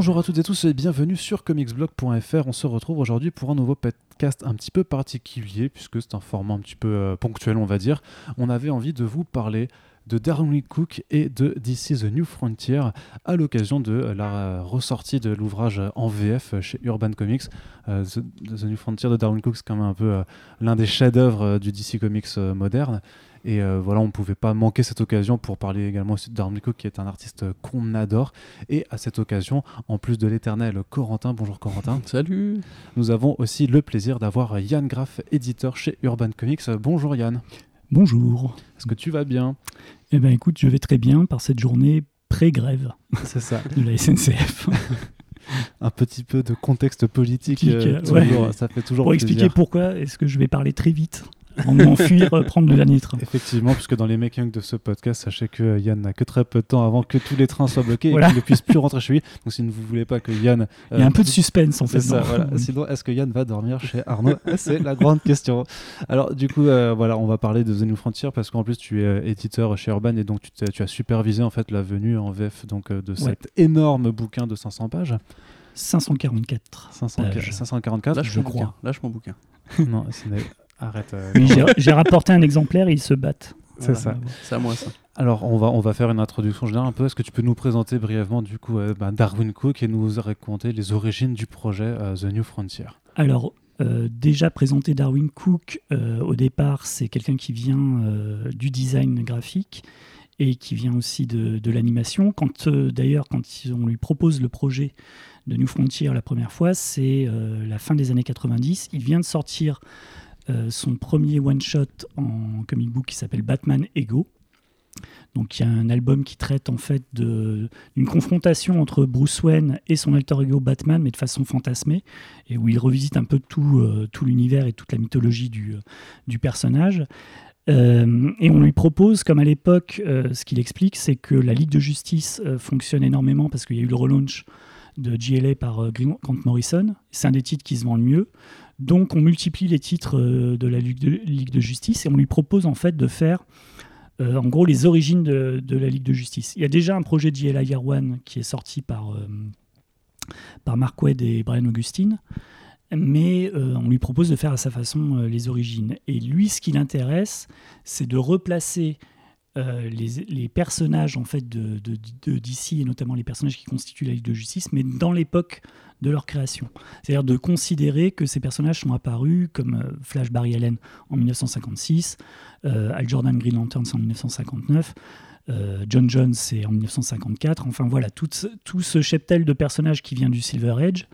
Bonjour à toutes et tous et bienvenue sur comicsblog.fr. On se retrouve aujourd'hui pour un nouveau podcast un petit peu particulier puisque c'est un format un petit peu euh, ponctuel on va dire. On avait envie de vous parler de Darwin Cook et de DC The New Frontier à l'occasion de la ressortie de l'ouvrage en VF chez Urban Comics. Euh, The, New Frontier de Darwin Cook, c'est quand même un peu euh, l'un des chefs-d'œuvre du DC Comics moderne. Et voilà, on ne pouvait pas manquer cette occasion pour parler également aussi Cook, qui est un artiste qu'on adore. Et à cette occasion, en plus de l'éternel Corentin, bonjour Corentin. Salut Nous avons aussi le plaisir d'avoir Yann Graff, éditeur chez Urban Comics. Bonjour Yann. Bonjour. Est-ce que tu vas bien? Eh bien écoute, je vais très bien par cette journée pré-grève. C'est ça. De la SNCF. un petit peu de contexte politique, euh, ça fait toujours Pour expliquer pourquoi est-ce que je vais parler très vite en m'enfuir, euh, prendre le dernier train. Effectivement, puisque dans les making de ce podcast, sachez que euh, Yann n'a que très peu de temps avant que tous les trains soient bloqués et qu'il ne puisse plus rentrer chez lui. Donc si vous ne voulez pas que Yann... Il y a un peu de suspense en fait. Ça, Sinon, est-ce que Yann va dormir chez Arnaud? C'est la grande question. Alors du coup, voilà, on va parler de The New Frontier parce qu'en plus tu es éditeur chez Urban et donc tu, tu, as supervisé en fait la venue en VF donc, de cet énorme bouquin de 500 pages. 544. 544, Lâche je crois. Lâche mon bouquin. non, arrête. Euh, j'ai rapporté un exemplaire et ils se battent. C'est ça. C'est à moi ça. Alors, on va, on va faire une introduction générale un peu. Est-ce que tu peux nous présenter brièvement du coup euh, bah, Darwin Cook et nous raconter les origines du projet euh, The New Frontier? Alors, déjà présenter Darwin Cook, au départ, c'est quelqu'un qui vient du design graphique et qui vient aussi de, de l'animation. Quand d'ailleurs, quand on lui propose le projet de New Frontier la première fois, c'est euh, la fin des années 90. Il vient de sortir son premier one-shot en comic book qui s'appelle Batman Ego. Donc il y a un album qui traite en fait d'une confrontation entre Bruce Wayne et son alter ego Batman, mais de façon fantasmée, et où il revisite un peu tout, euh, tout l'univers et toute la mythologie du, du personnage. et on lui propose, comme à l'époque, ce qu'il explique, c'est que la Ligue de Justice fonctionne énormément parce qu'il y a eu le relaunch de GLA par euh, Grant Morrison. C'est un des titres qui se vend le mieux. Donc on multiplie les titres euh, de la Ligue de, Justice et on lui propose en fait de faire euh, en gros les origines de, la Ligue de Justice. Il y a déjà un projet Year One qui est sorti par, par Mark Wade et Brian Augustine, mais on lui propose de faire à sa façon les origines. Et lui, ce qui l'intéresse, c'est de replacer euh, les, personnages en fait de, de, DC et notamment les personnages qui constituent la Ligue de Justice, mais dans l'époque de leur création. C'est-à-dire de considérer que ces personnages sont apparus comme euh, Flash Barry Allen en 1956, euh, Al Jordan Green Lantern en 1959. John Jones c'est en 1954, enfin voilà, tout, tout, ce cheptel de personnages qui vient du Silver Age,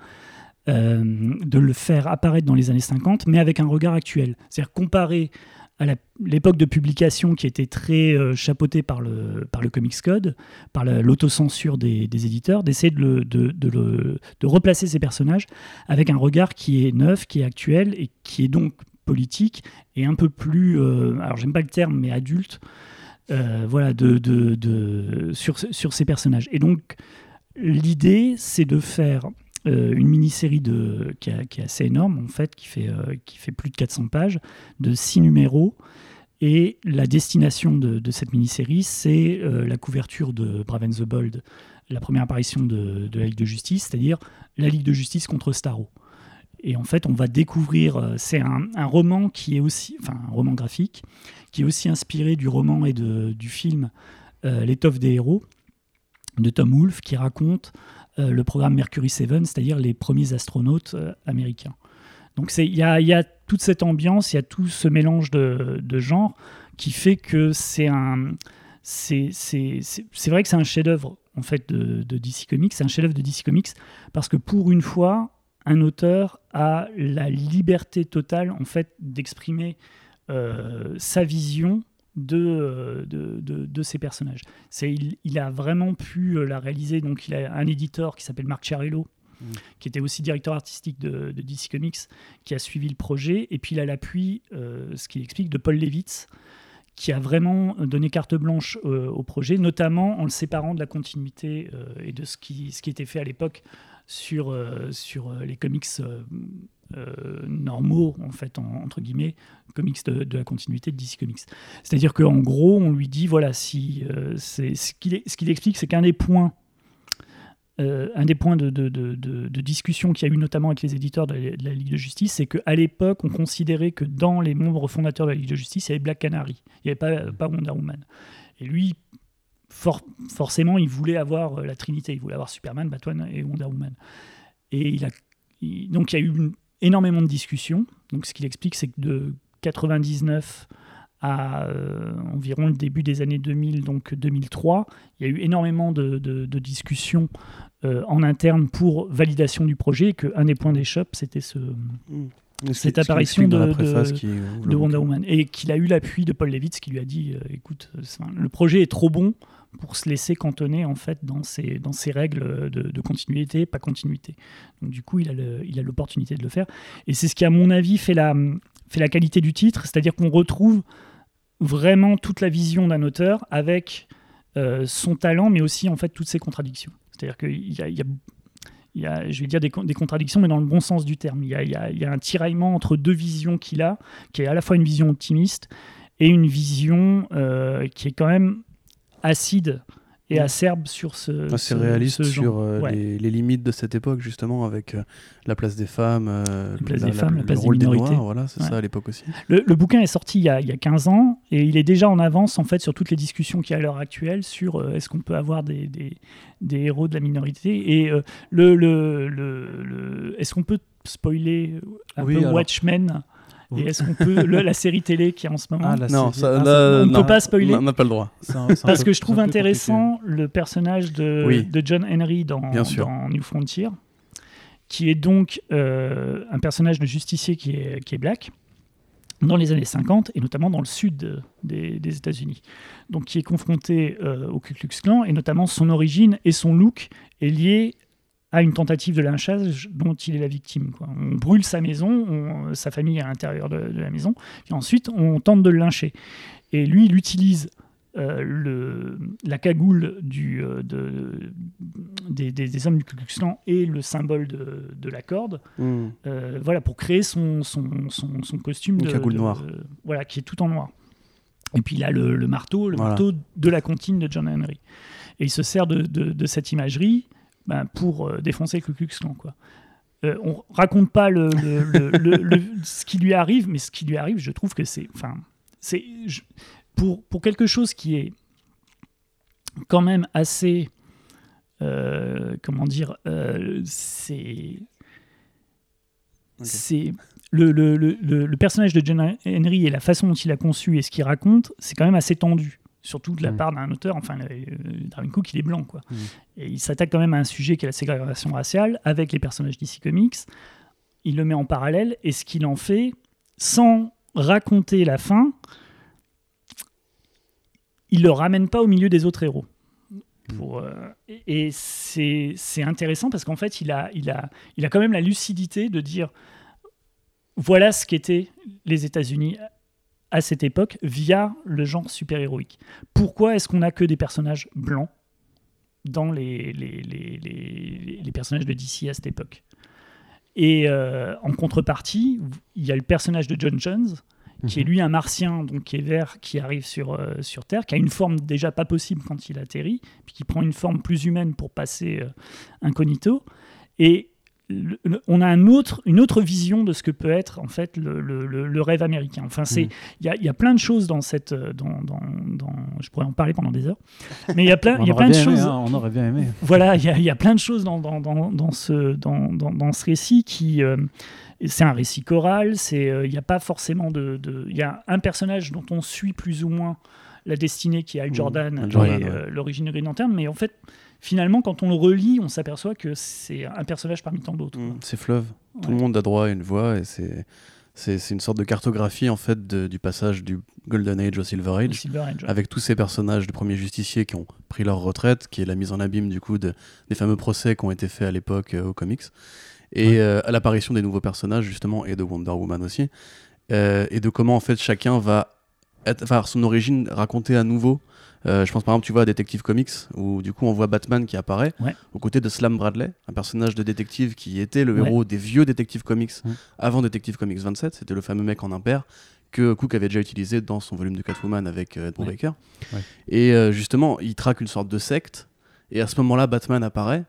de le faire apparaître dans les années 50, mais avec un regard actuel. C'est-à-dire comparer à l'époque de publication qui était très euh, chapeautée par le, par le Comics Code, par l'autocensure des, éditeurs, d'essayer de, de, de, de, replacer ces personnages avec un regard qui est neuf, qui est actuel et qui est donc politique et un peu plus, euh, alors j'aime pas le terme, mais adulte, euh, voilà, de, de, sur, sur ces personnages. Et donc l'idée, c'est de faire euh, une mini-série qui, qui, est assez énorme, en fait, qui fait, euh, qui fait plus de 400 pages, de 6 numéros. Et la destination de, cette mini-série, c'est euh, la couverture de Brave the Bold, la première apparition de, la Ligue de Justice, c'est-à-dire la Ligue de Justice contre Starro. Et en fait, on va découvrir, c'est un, roman qui est aussi, enfin un roman graphique, qui est aussi inspiré du roman et de, du film L'étoffe des héros de Tom Wolfe, qui raconte le programme Mercury 7, c'est-à-dire les premiers astronautes euh, américains. Donc il y a, toute cette ambiance, il y a tout ce mélange de, genres qui fait que c'est un... C'est vrai que c'est un chef-d'œuvre en fait de, DC Comics, c'est un chef-d'œuvre de DC Comics parce que pour une fois, un auteur a la liberté totale en fait d'exprimer euh, sa vision de, de, de, ces personnages. Il, il, a vraiment pu euh, la réaliser. Donc, il a un éditeur qui s'appelle Marc Chiarello, mm. qui était aussi directeur artistique de, DC Comics, qui a suivi le projet. Et puis, il a l'appui, euh, ce qu'il explique, de Paul Levitz, qui a vraiment donné carte blanche euh, au projet, notamment en le séparant de la continuité et de ce qui, ce qui était fait à l'époque sur, sur les comics euh, normaux, en fait, entre guillemets, comics de, la continuité de DC Comics. C'est-à-dire qu'en gros, on lui dit, voilà, si euh, c'est ce qu'il explique, c'est qu'un des points euh, un des points de, de, de, de discussion qu'il y a eu notamment avec les éditeurs de la, Ligue de Justice, c'est qu'à l'époque, on considérait que dans les membres fondateurs de la Ligue de Justice, il y avait Black Canary, il n'y avait pas, pas Wonder Woman. Et lui, for- forcément, il voulait avoir la Trinité, il voulait avoir Superman, Batman et Wonder Woman. Et il a, donc il y a eu une- énormément de discussions. Donc ce qu'il explique, c'est que de 99 à euh, environ le début des années 2000, donc 2003, il y a eu énormément de, de- de discussions euh, en interne pour validation du projet, et qu'un des points d'échoppe, c'était ce, Et Cette apparition de- qui, Wonder. Woman. Et qu'il a eu l'appui de Paul Levitz qui lui a dit euh, écoute, le projet est trop bon pour se laisser cantonner en fait dans ses, dans ses règles de, continuité, pas continuité. Donc du coup, il a l'opportunité de le faire. Et c'est ce qui, à mon avis, fait la, fait la qualité du titre, c'est-à-dire qu'on retrouve vraiment toute la vision d'un auteur avec euh, son talent, mais aussi en fait toutes ses contradictions. C'est-à-dire qu'il y a, il y a- il y a, je vais dire des, des contradictions, mais dans le bon sens du terme. Il y a, il y a- il y a un tiraillement entre deux visions qu'il a, qui est à la fois une vision optimiste et une vision euh, qui est quand même acide et Mm. acerbe sur ce. Assez ce- réaliste ce sur euh, Ouais. les, les limites de cette époque, justement, avec euh, la place des femmes, euh, La place des femmes, la place des rôle des minorités. Noirs, voilà, c'est Ouais. ça à l'époque aussi. Le, le bouquin est sorti il y, a, il y a 15 ans et il est déjà en avance en fait sur toutes les discussions qu'il y a à l'heure actuelle sur euh, est-ce qu'on peut avoir des, des, des héros de la minorité et le, le, le- est-ce qu'on peut spoiler un Oui, peu alors- Watchmen? Et est-ce qu'on peut le- la série télé qui est en ce moment Ah, la Non, série- ça, ah, là, on ne peut pas spoiler. On n'a pas le droit. c'est un- c'est un Parce peu- que je trouve intéressant le personnage de, Oui. de John Henry dans, Bien sûr. dans New Frontier, qui est donc euh, un personnage de justicier qui est, qui est black dans les années 50 et notamment dans le sud de- des, des États-Unis. Donc qui est confronté euh, au Ku Klux Klan et notamment son origine et son look est lié à une tentative de lynchage dont il est la victime. quoi. On brûle sa maison, on- sa famille est à l'intérieur de, de la maison, puis ensuite on tente de le lyncher. Et lui, il utilise euh, le, la cagoule du, euh, de, des, des- des hommes du Ku Klux Klan et le symbole de, de la corde, Hmm. euh, voilà, pour créer son, son, son, son costume Une de, cagoule de- noire. voilà, qui est tout en noir. Et puis il a le, le marteau, le Voilà. marteau de la comptine de John Henry. Et il se sert de cette imagerie ben, pour euh, défoncer le Klux Klan. Quoi. Euh, on raconte pas le, le- le- le- le- ce qui lui arrive, mais ce qui lui arrive, je trouve que c'est, enfin, c'est pour pour quelque chose qui est quand même assez, euh, comment dire, euh, c'est c'est le, le, le, le- le personnage de John Henry et la façon dont il a conçu et ce qu'il raconte, c'est quand même assez tendu. Surtout de la Mm. part d'un auteur, enfin, euh, Darwin Cook, il est blanc, quoi. Mm. Et il s'attaque quand même à un sujet qui est la ségrégation raciale avec les personnages d'ici Comics. Il le met en parallèle et ce qu'il en fait, sans raconter la fin, il le ramène pas au milieu des autres héros. Pour, euh, et et c'est c'est intéressant parce qu'en fait, il a, il, a, il a quand même la lucidité de dire voilà ce qu'étaient les États-Unis à cette époque via le genre super-héroïque. Pourquoi est-ce qu'on a que des personnages blancs dans les, les, les, les- les personnages de DC à cette époque? Et euh, en contrepartie, il y a le personnage de John Jones, qui est Mhm. lui un martien, donc qui est vert, qui arrive sur, euh, sur Terre, qui a une forme déjà pas possible quand il atterrit, puis qui prend une forme plus humaine pour passer euh, incognito. Et le- le- on a un autre, une autre vision de ce que peut être en fait le, rêve américain. Enfin, c'est Mhm. il y, a, il y a plein de choses dans cette, euh, dans, dans, dans- je pourrais en parler pendant des heures, mais il y a plein, On il y a aurait plein de bien aimé, choses hein, on aurait bien aimé. voilà, il y, a- il y a plein de choses dans, ce, dans, récit qui. euh, c'est un récit choral, c'est, euh, il n'y a pas forcément de. Il y a un personnage dont on suit plus ou moins la destinée qui est Al Mmh, Jordan, Hal Jordan, et ouais. euh, l'origine de Green Lantern, mais en fait, finalement, quand on le relit, on s'aperçoit que c'est un personnage parmi tant d'autres. Hmm. C'est fleuve. Tout le monde a droit à une voix et c'est c'est une sorte de cartographie en fait de- du passage du Golden Age au Silver Age. Silver Age, ouais. avec tous ces personnages de premiers justiciers qui ont pris leur retraite, qui est la mise en abîme du coup de, des fameux procès qui ont été faits à l'époque euh, aux comics, et Ouais. euh, à l'apparition des nouveaux personnages justement, et de Wonder Woman aussi, euh, et de comment en fait chacun va être, enfin, son origine racontée à nouveau. Euh, je pense par exemple, tu vois, à Detective Comics, où du coup on voit Batman qui apparaît Ouais. aux côtés de Slam Bradley, un personnage de détective qui était le Ouais. héros des vieux Detective Comics avant Detective Comics 27. C'était le fameux mec en impair que Cook avait déjà utilisé dans son volume de Catwoman avec euh, Ed. Brubaker. Et euh, justement, il traque une sorte de secte. Et à ce moment-là, Batman apparaît.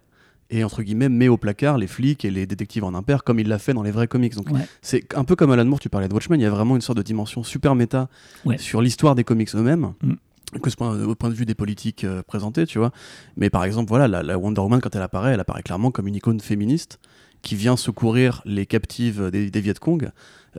Et entre guillemets met au placard les flics et les détectives en impair comme il l'a fait dans les vrais comics. Donc Ouais. c'est un peu comme Alan Moore, tu parlais de Watchmen, il y a vraiment une sorte de dimension super méta Ouais. sur l'histoire des comics eux-mêmes. Mm. Que ce point, au point de vue des politiques euh, présentées, tu vois. Mais par exemple, voilà, la, la Wonder Woman, quand elle apparaît, elle apparaît clairement comme une icône féministe qui vient secourir les captives des, des Viet Cong,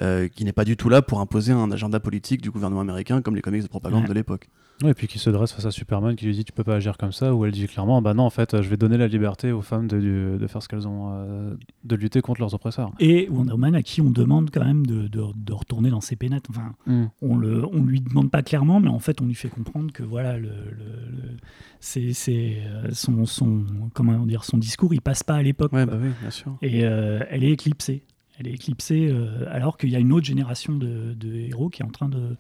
euh, qui n'est pas du tout là pour imposer un agenda politique du gouvernement américain comme les comics de propagande Ouais. de l'époque. Et puis qui se dresse face à Superman, qui lui dit tu peux pas agir comme ça, ou elle dit clairement bah non, en fait, je vais donner la liberté aux femmes de, de- de faire ce qu'elles ont, euh, de lutter contre leurs oppresseurs. Et Wonder Woman à qui on demande quand même de, de- retourner dans ses pénates. Enfin, on le, on lui demande pas clairement, mais en fait, on lui fait comprendre que voilà, le, le- le- c'est, c'est, euh, son, son, comment dire, son discours, il passe pas à l'époque. Ouais, bah oui, bien sûr. Et euh, elle est éclipsée. Elle est éclipsée euh, alors qu'il y a une autre génération de, héros qui est en train de,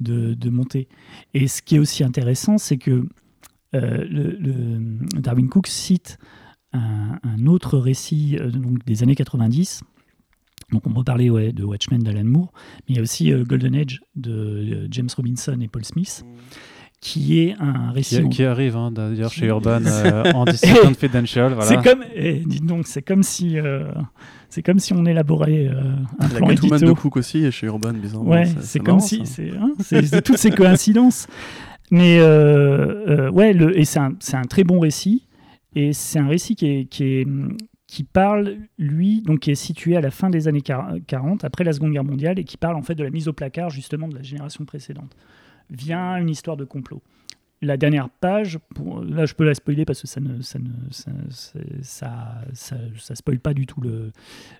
de, monter. Et ce qui est aussi intéressant, c'est que euh, Darwin Cook cite un, autre récit euh, des années 90. Donc on peut parler de Watchmen d'Alan Moore, mais il y a aussi Golden Age de James Robinson et Paul Smith, qui est un récit... Qui, qui arrive hein, d'ailleurs chez Urban euh, en DC Confidential. Voilà. C'est comme, eh, dites donc, c'est comme si, euh, c'est comme si on élaborait euh, un La plan édito. de Cook aussi est chez Urban, bizarrement. Ouais, C'est- marrant, comme ça. si, c'est, hein, c'est c'est toutes ces coïncidences. Mais euh, euh, ouais, le, et c'est un, c'est un très bon récit. Et c'est un récit qui est, qui est, qui parle, lui, donc qui est situé à la fin des années quar- 40, après la Seconde Guerre mondiale, et qui parle en fait de la mise au placard justement de la génération précédente, via une histoire de complot. La dernière page, pour, là je peux la spoiler parce que ça ne ça ne ça, ça, ça, spoil pas du tout le,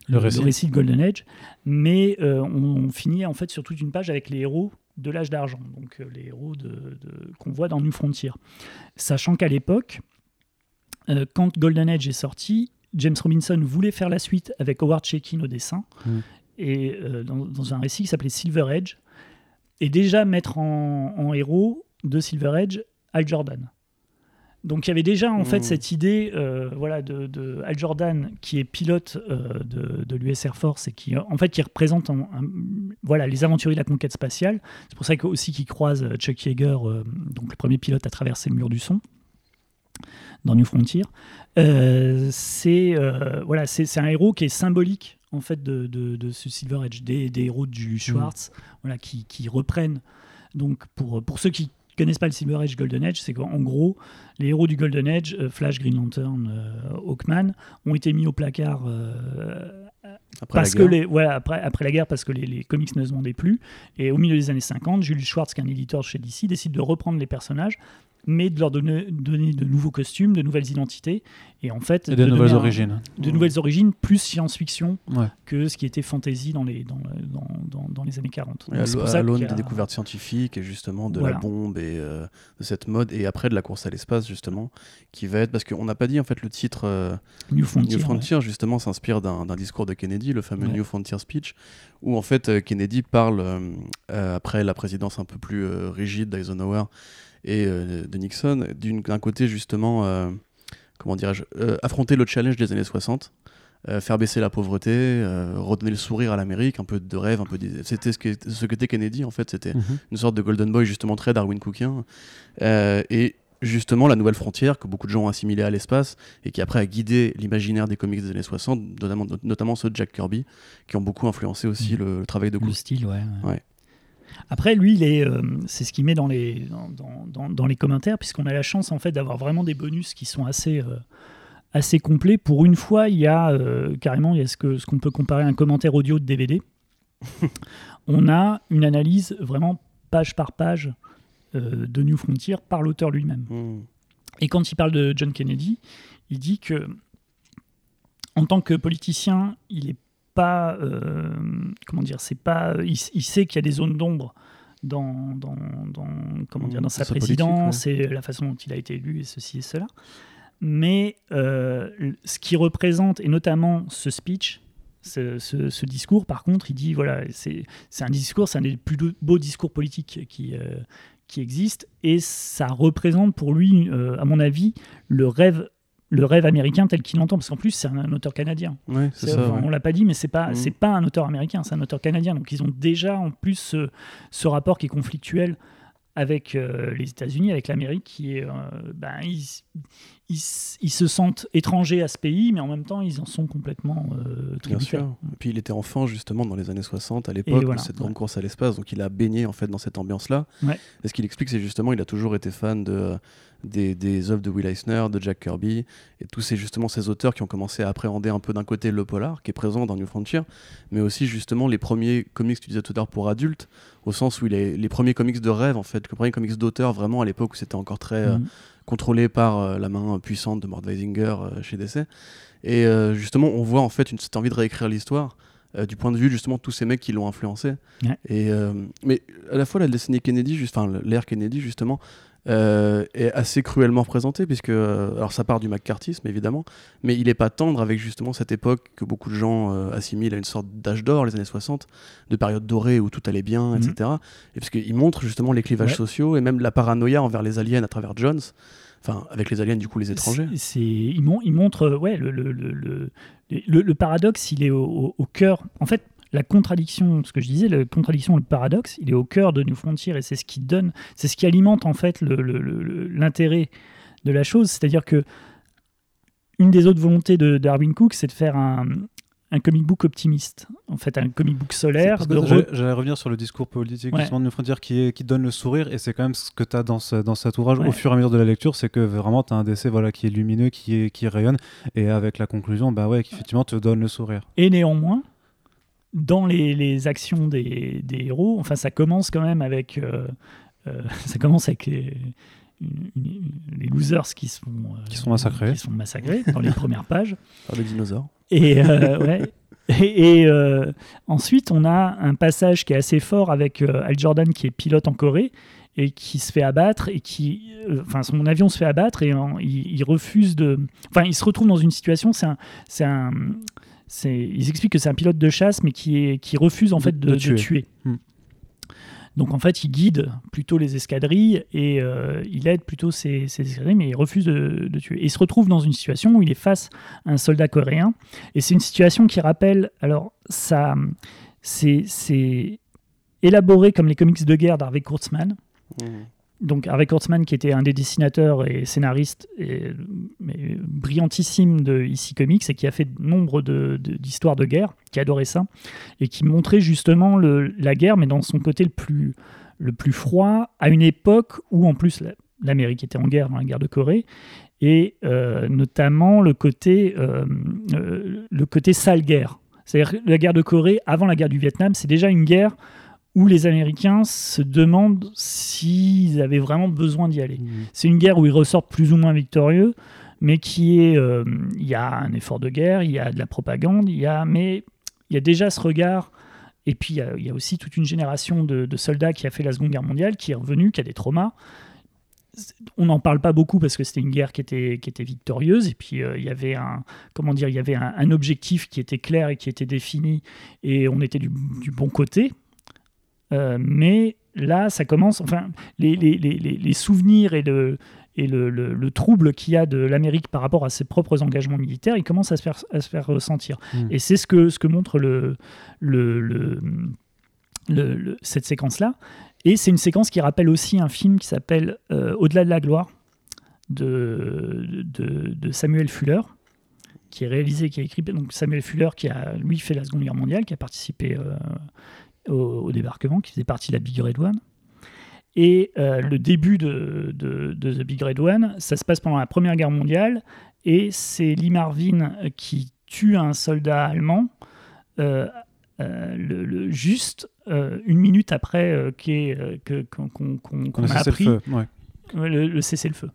Le récit. de Golden Age, mais euh, on, on finit en fait sur toute une page avec les héros de l'âge d'argent, donc euh, les héros de, de- qu'on voit dans New Frontier. Sachant qu'à l'époque, euh, quand Golden Age est sorti, James Robinson voulait faire la suite avec Howard Chaykin au dessin, Mm. et euh, dans, dans un récit qui s'appelait Silver Age, et déjà mettre en, en héros de Silver Age Al Jordan. Donc il y avait déjà en fait Mm. cette idée euh, voilà, de, de Al Jordan qui est pilote euh, de, de l'US Air Force et qui en fait qui représente un- un- voilà, les aventuriers de la conquête spatiale. C'est pour ça que, aussi qu'il croise euh, Chuck Yeager, euh, donc le premier pilote à traverser le mur du son dans New Frontier. Euh, c'est euh, voilà, c'est un héros qui est symbolique en fait de, de, de ce Silver Age, des, des héros du Schwartz, voilà, qui, qui reprennent. Donc pour, pour ceux qui connaissent pas le Silver Age, Golden Age, c'est qu'en gros, les héros du Golden Age, euh, Flash, Green Lantern, Hawkman, ont été mis au placard Après parce la que guerre. les, voilà, après, après la guerre, parce que les, les comics ne se vendaient plus. Et au milieu des années 50, Julius Schwartz, qui est un éditeur chez DC, décide de reprendre les personnages, mais de leur donner, donner de nouveaux costumes, de nouvelles identités, et en fait... Et de nouvelles un- origines. De nouvelles origines, plus science-fiction Ouais. que ce qui était fantasy dans les, dans, dans, dans, dans les années 40. Et Donc, c'est à l'aune des a- découvertes scientifiques et justement de Voilà. la bombe et euh, de cette mode et après de la course à l'espace justement qui va être parce qu'on n'a pas dit en fait le titre euh, New Frontier. New ouais. Frontier justement s'inspire d'un discours de Kennedy le fameux Ouais. New Frontier speech où en fait euh, Kennedy parle euh, euh, après la présidence un peu plus euh, rigide d'Eisenhower et euh, de Nixon d'un côté justement euh, comment dirais-je euh, affronter le challenge des années 60 euh, faire baisser la pauvreté, euh, redonner le sourire à l'Amérique, un peu de rêve, un peu d'idée. C'était ce que ce qu'était Kennedy en fait, c'était Mhm. une sorte de Golden Boy justement très Darwin Cookien. Euh, et justement la nouvelle frontière que beaucoup de gens ont assimilé à l'espace et qui après a guidé l'imaginaire des comics des années 60, notamment, notamment ceux de Jack Kirby, qui ont beaucoup influencé aussi Mhm. le, le travail de Le Cook. style, ouais. Ouais. Après, lui, euh, c'est ce qu'il met dans les, dans, dans- dans- dans les commentaires, puisqu'on a la chance en fait d'avoir vraiment des bonus qui sont assez, euh, assez complets. Pour une fois, il y a euh, carrément, il y a ce qu'on peut comparer à un commentaire audio de DVD. On a une analyse vraiment page par page de New Frontier par l'auteur lui-même. Mhm. Et quand il parle de John Kennedy, il dit que en tant que politicien, il est pas euh, comment dire, c'est pas, il, il sait qu'il y a des zones d'ombre dans, dans, dans- comment dire, dans sa Dans sa présidence et la façon dont il a été élu et ceci et cela. Mais euh, ce qui représente et notamment ce speech, ce, ce- ce discours, par contre, il dit voilà, c'est c'est un discours, c'est un des plus beaux discours politiques qui euh, qui existe et ça représente pour lui, euh, à mon avis, le rêve, le rêve américain tel qu'il l'entend, parce qu'en plus c'est un, un auteur canadien. Ouais, c'est C'est- ça. enfin, ouais. On l'a pas dit, mais c'est pas, c'est pas un auteur américain, c'est un auteur canadien. Donc ils ont déjà en plus ce, ce rapport qui est conflictuel avec euh, les États-Unis, avec l'Amérique, qui est, euh, ben, ils, ils, ils se sentent étrangers à ce pays, mais en même temps, ils en sont complètement euh, Bien sûr. Et puis il était enfant justement dans les années 60 à l'époque voilà, de cette ouais. grande course à l'espace, donc il a baigné en fait dans cette ambiance-là. Ouais. Et ce qu'il explique, c'est justement il a toujours été fan de des, des œuvres de Will Eisner, de Jack Kirby et tous ces justement ces auteurs qui ont commencé à appréhender un peu d'un côté le polar qui est présent dans New Frontier, mais aussi justement les premiers comics tu disais tout à l'heure pour adultes, au sens où il est les premiers comics de rêve en fait, les premiers comics d'auteur vraiment à l'époque où c'était encore très euh, Mhm. Contrôlé par euh, la main puissante de Mort Weisinger euh, chez DC. Et euh, justement, on voit en fait une, cette envie de réécrire l'histoire euh, du point de vue justement de tous ces mecs qui l'ont influencé. Ouais. Et, euh, mais à la fois la décennie Kennedy, juste- enfin l'ère Kennedy justement, euh, est assez cruellement représentée puisque euh, alors ça part du McCarthyisme évidemment, mais il est pas tendre avec justement cette époque que beaucoup de gens euh, assimilent à une sorte d'âge d'or, les années 60, de période dorée où tout allait bien, Mhm. etc. Et parce qu'il montre justement les clivages Ouais. sociaux et même la paranoïa envers les aliens à travers Jones. Enfin, avec les aliens, du coup, les étrangers. C'est- il, mon- il montre, ouais, le, le, le, le, le- le paradoxe, il est au, au- au cœur. En fait, la contradiction, ce que je disais, la contradiction, le paradoxe, il est au cœur de New Frontier et c'est ce qui donne, c'est ce qui alimente en fait l'intérêt de la chose. C'est-à-dire que une des autres volontés de Darwin Cook, c'est de faire un, un comic book optimiste. En fait, un comic book solaire. Re- J'allais j'allais revenir sur le discours politique Ouais. justement de New Frontier qui, est, qui donne le sourire et c'est quand même ce que tu as dans, ce- dans cet ouvrage Ouais. au fur et à mesure de la lecture, c'est que vraiment tu as un décès voilà, qui est lumineux, qui, est, qui rayonne et avec la conclusion, bah ouais, qui effectivement te donne le sourire. Et néanmoins, dans les, les actions des, des héros, enfin, ça commence quand même avec, euh, euh, ça commence avec les, une- une- les losers qui sont, euh, Qui sont massacrés. qui sont massacrés dans les premières pages. Par les dinosaures. Et, euh, ouais. et, et, euh, ensuite, on a un passage qui est assez fort avec euh, Al Jordan qui est pilote en Corée et qui se fait abattre et qui, euh, enfin, son avion se fait abattre et en- il, il refuse de, enfin, il se retrouve dans une situation, c'est un, c'est un, ils expliquent que c'est un pilote de chasse mais qui est, qui refuse en De- fait de, de de tuer. Hmm. Donc en fait, il guide plutôt les escadrilles et euh, il aide plutôt ces, ces escadrilles, mais il refuse de, de tuer. Et il se retrouve dans une situation où il est face à un soldat coréen. Et c'est une situation qui rappelle, alors ça, c'est, c'est élaboré comme les comics de guerre d'Harvey Kurtzman. Donc Harvey Kurtzman qui était un des dessinateurs et scénaristes brillantissime de IC Comics et qui a fait nombre d'histoires de, guerre, qui adorait ça et qui montrait justement la guerre mais dans son côté le plus, le plus froid à une époque où en plus la- l'Amérique était en guerre dans la guerre de Corée et euh, notamment le côté, euh, euh, le côté sale guerre. C'est-à-dire la guerre de Corée, avant la guerre du Vietnam, c'est déjà une guerre où les Américains se demandent s'ils avaient vraiment besoin d'y aller. C'est une guerre où ils ressortent plus ou moins victorieux, mais qui est, euh, il y a un effort de guerre, il y a de la propagande, il y a, mais il y a déjà ce regard. Et puis il y a, il y a aussi toute une génération de, de soldats qui a fait la Seconde Guerre mondiale, qui est revenue, qui a des traumas. On n'en parle pas beaucoup parce que c'était une guerre qui était, qui était victorieuse. Et puis euh, il y avait un, comment dire, il y avait un, un objectif qui était clair et qui était défini, et on était du, du bon côté. Euh, mais là, ça commence. Enfin, les, les, les, les- les souvenirs et le, et le, le- le trouble qu'il y a de l'Amérique par rapport à ses propres engagements militaires, il commence à se faire, à se faire ressentir. Mm. Et c'est ce que, ce que montre le, le, cette séquence-là. Et c'est une séquence qui rappelle aussi un film qui s'appelle euh, Au-delà de la gloire de, de, de Samuel Fuller qui est réalisé, qui a écrit, donc Samuel Fuller qui a lui fait la Seconde Guerre mondiale, qui a participé euh, au, au débarquement, qui faisait partie de la Big Red One. Et euh, le début de, de, de The Big Red One, ça se passe pendant la Première Guerre mondiale, et c'est Lee Marvin qui tue un soldat allemand euh, euh, le, le- juste euh, une minute après euh, euh, qu'on, On qu'on a appris le feu. Ouais. Ouais, le, le cessez-le-feu.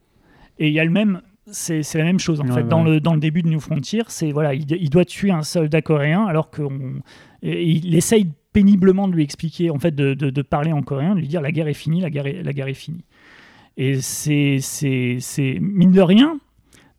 Et il y a le même, c'est, la même chose en Ouais, fait. Dans, le, dans le début de New Frontier, c'est voilà, il, il doit tuer un soldat coréen alors qu'on, il essaye péniblement de lui expliquer, en fait, de, de- de parler en coréen, de lui dire la guerre est finie, la guerre est, la guerre est finie. Et c'est, c'est, c'est mine de rien,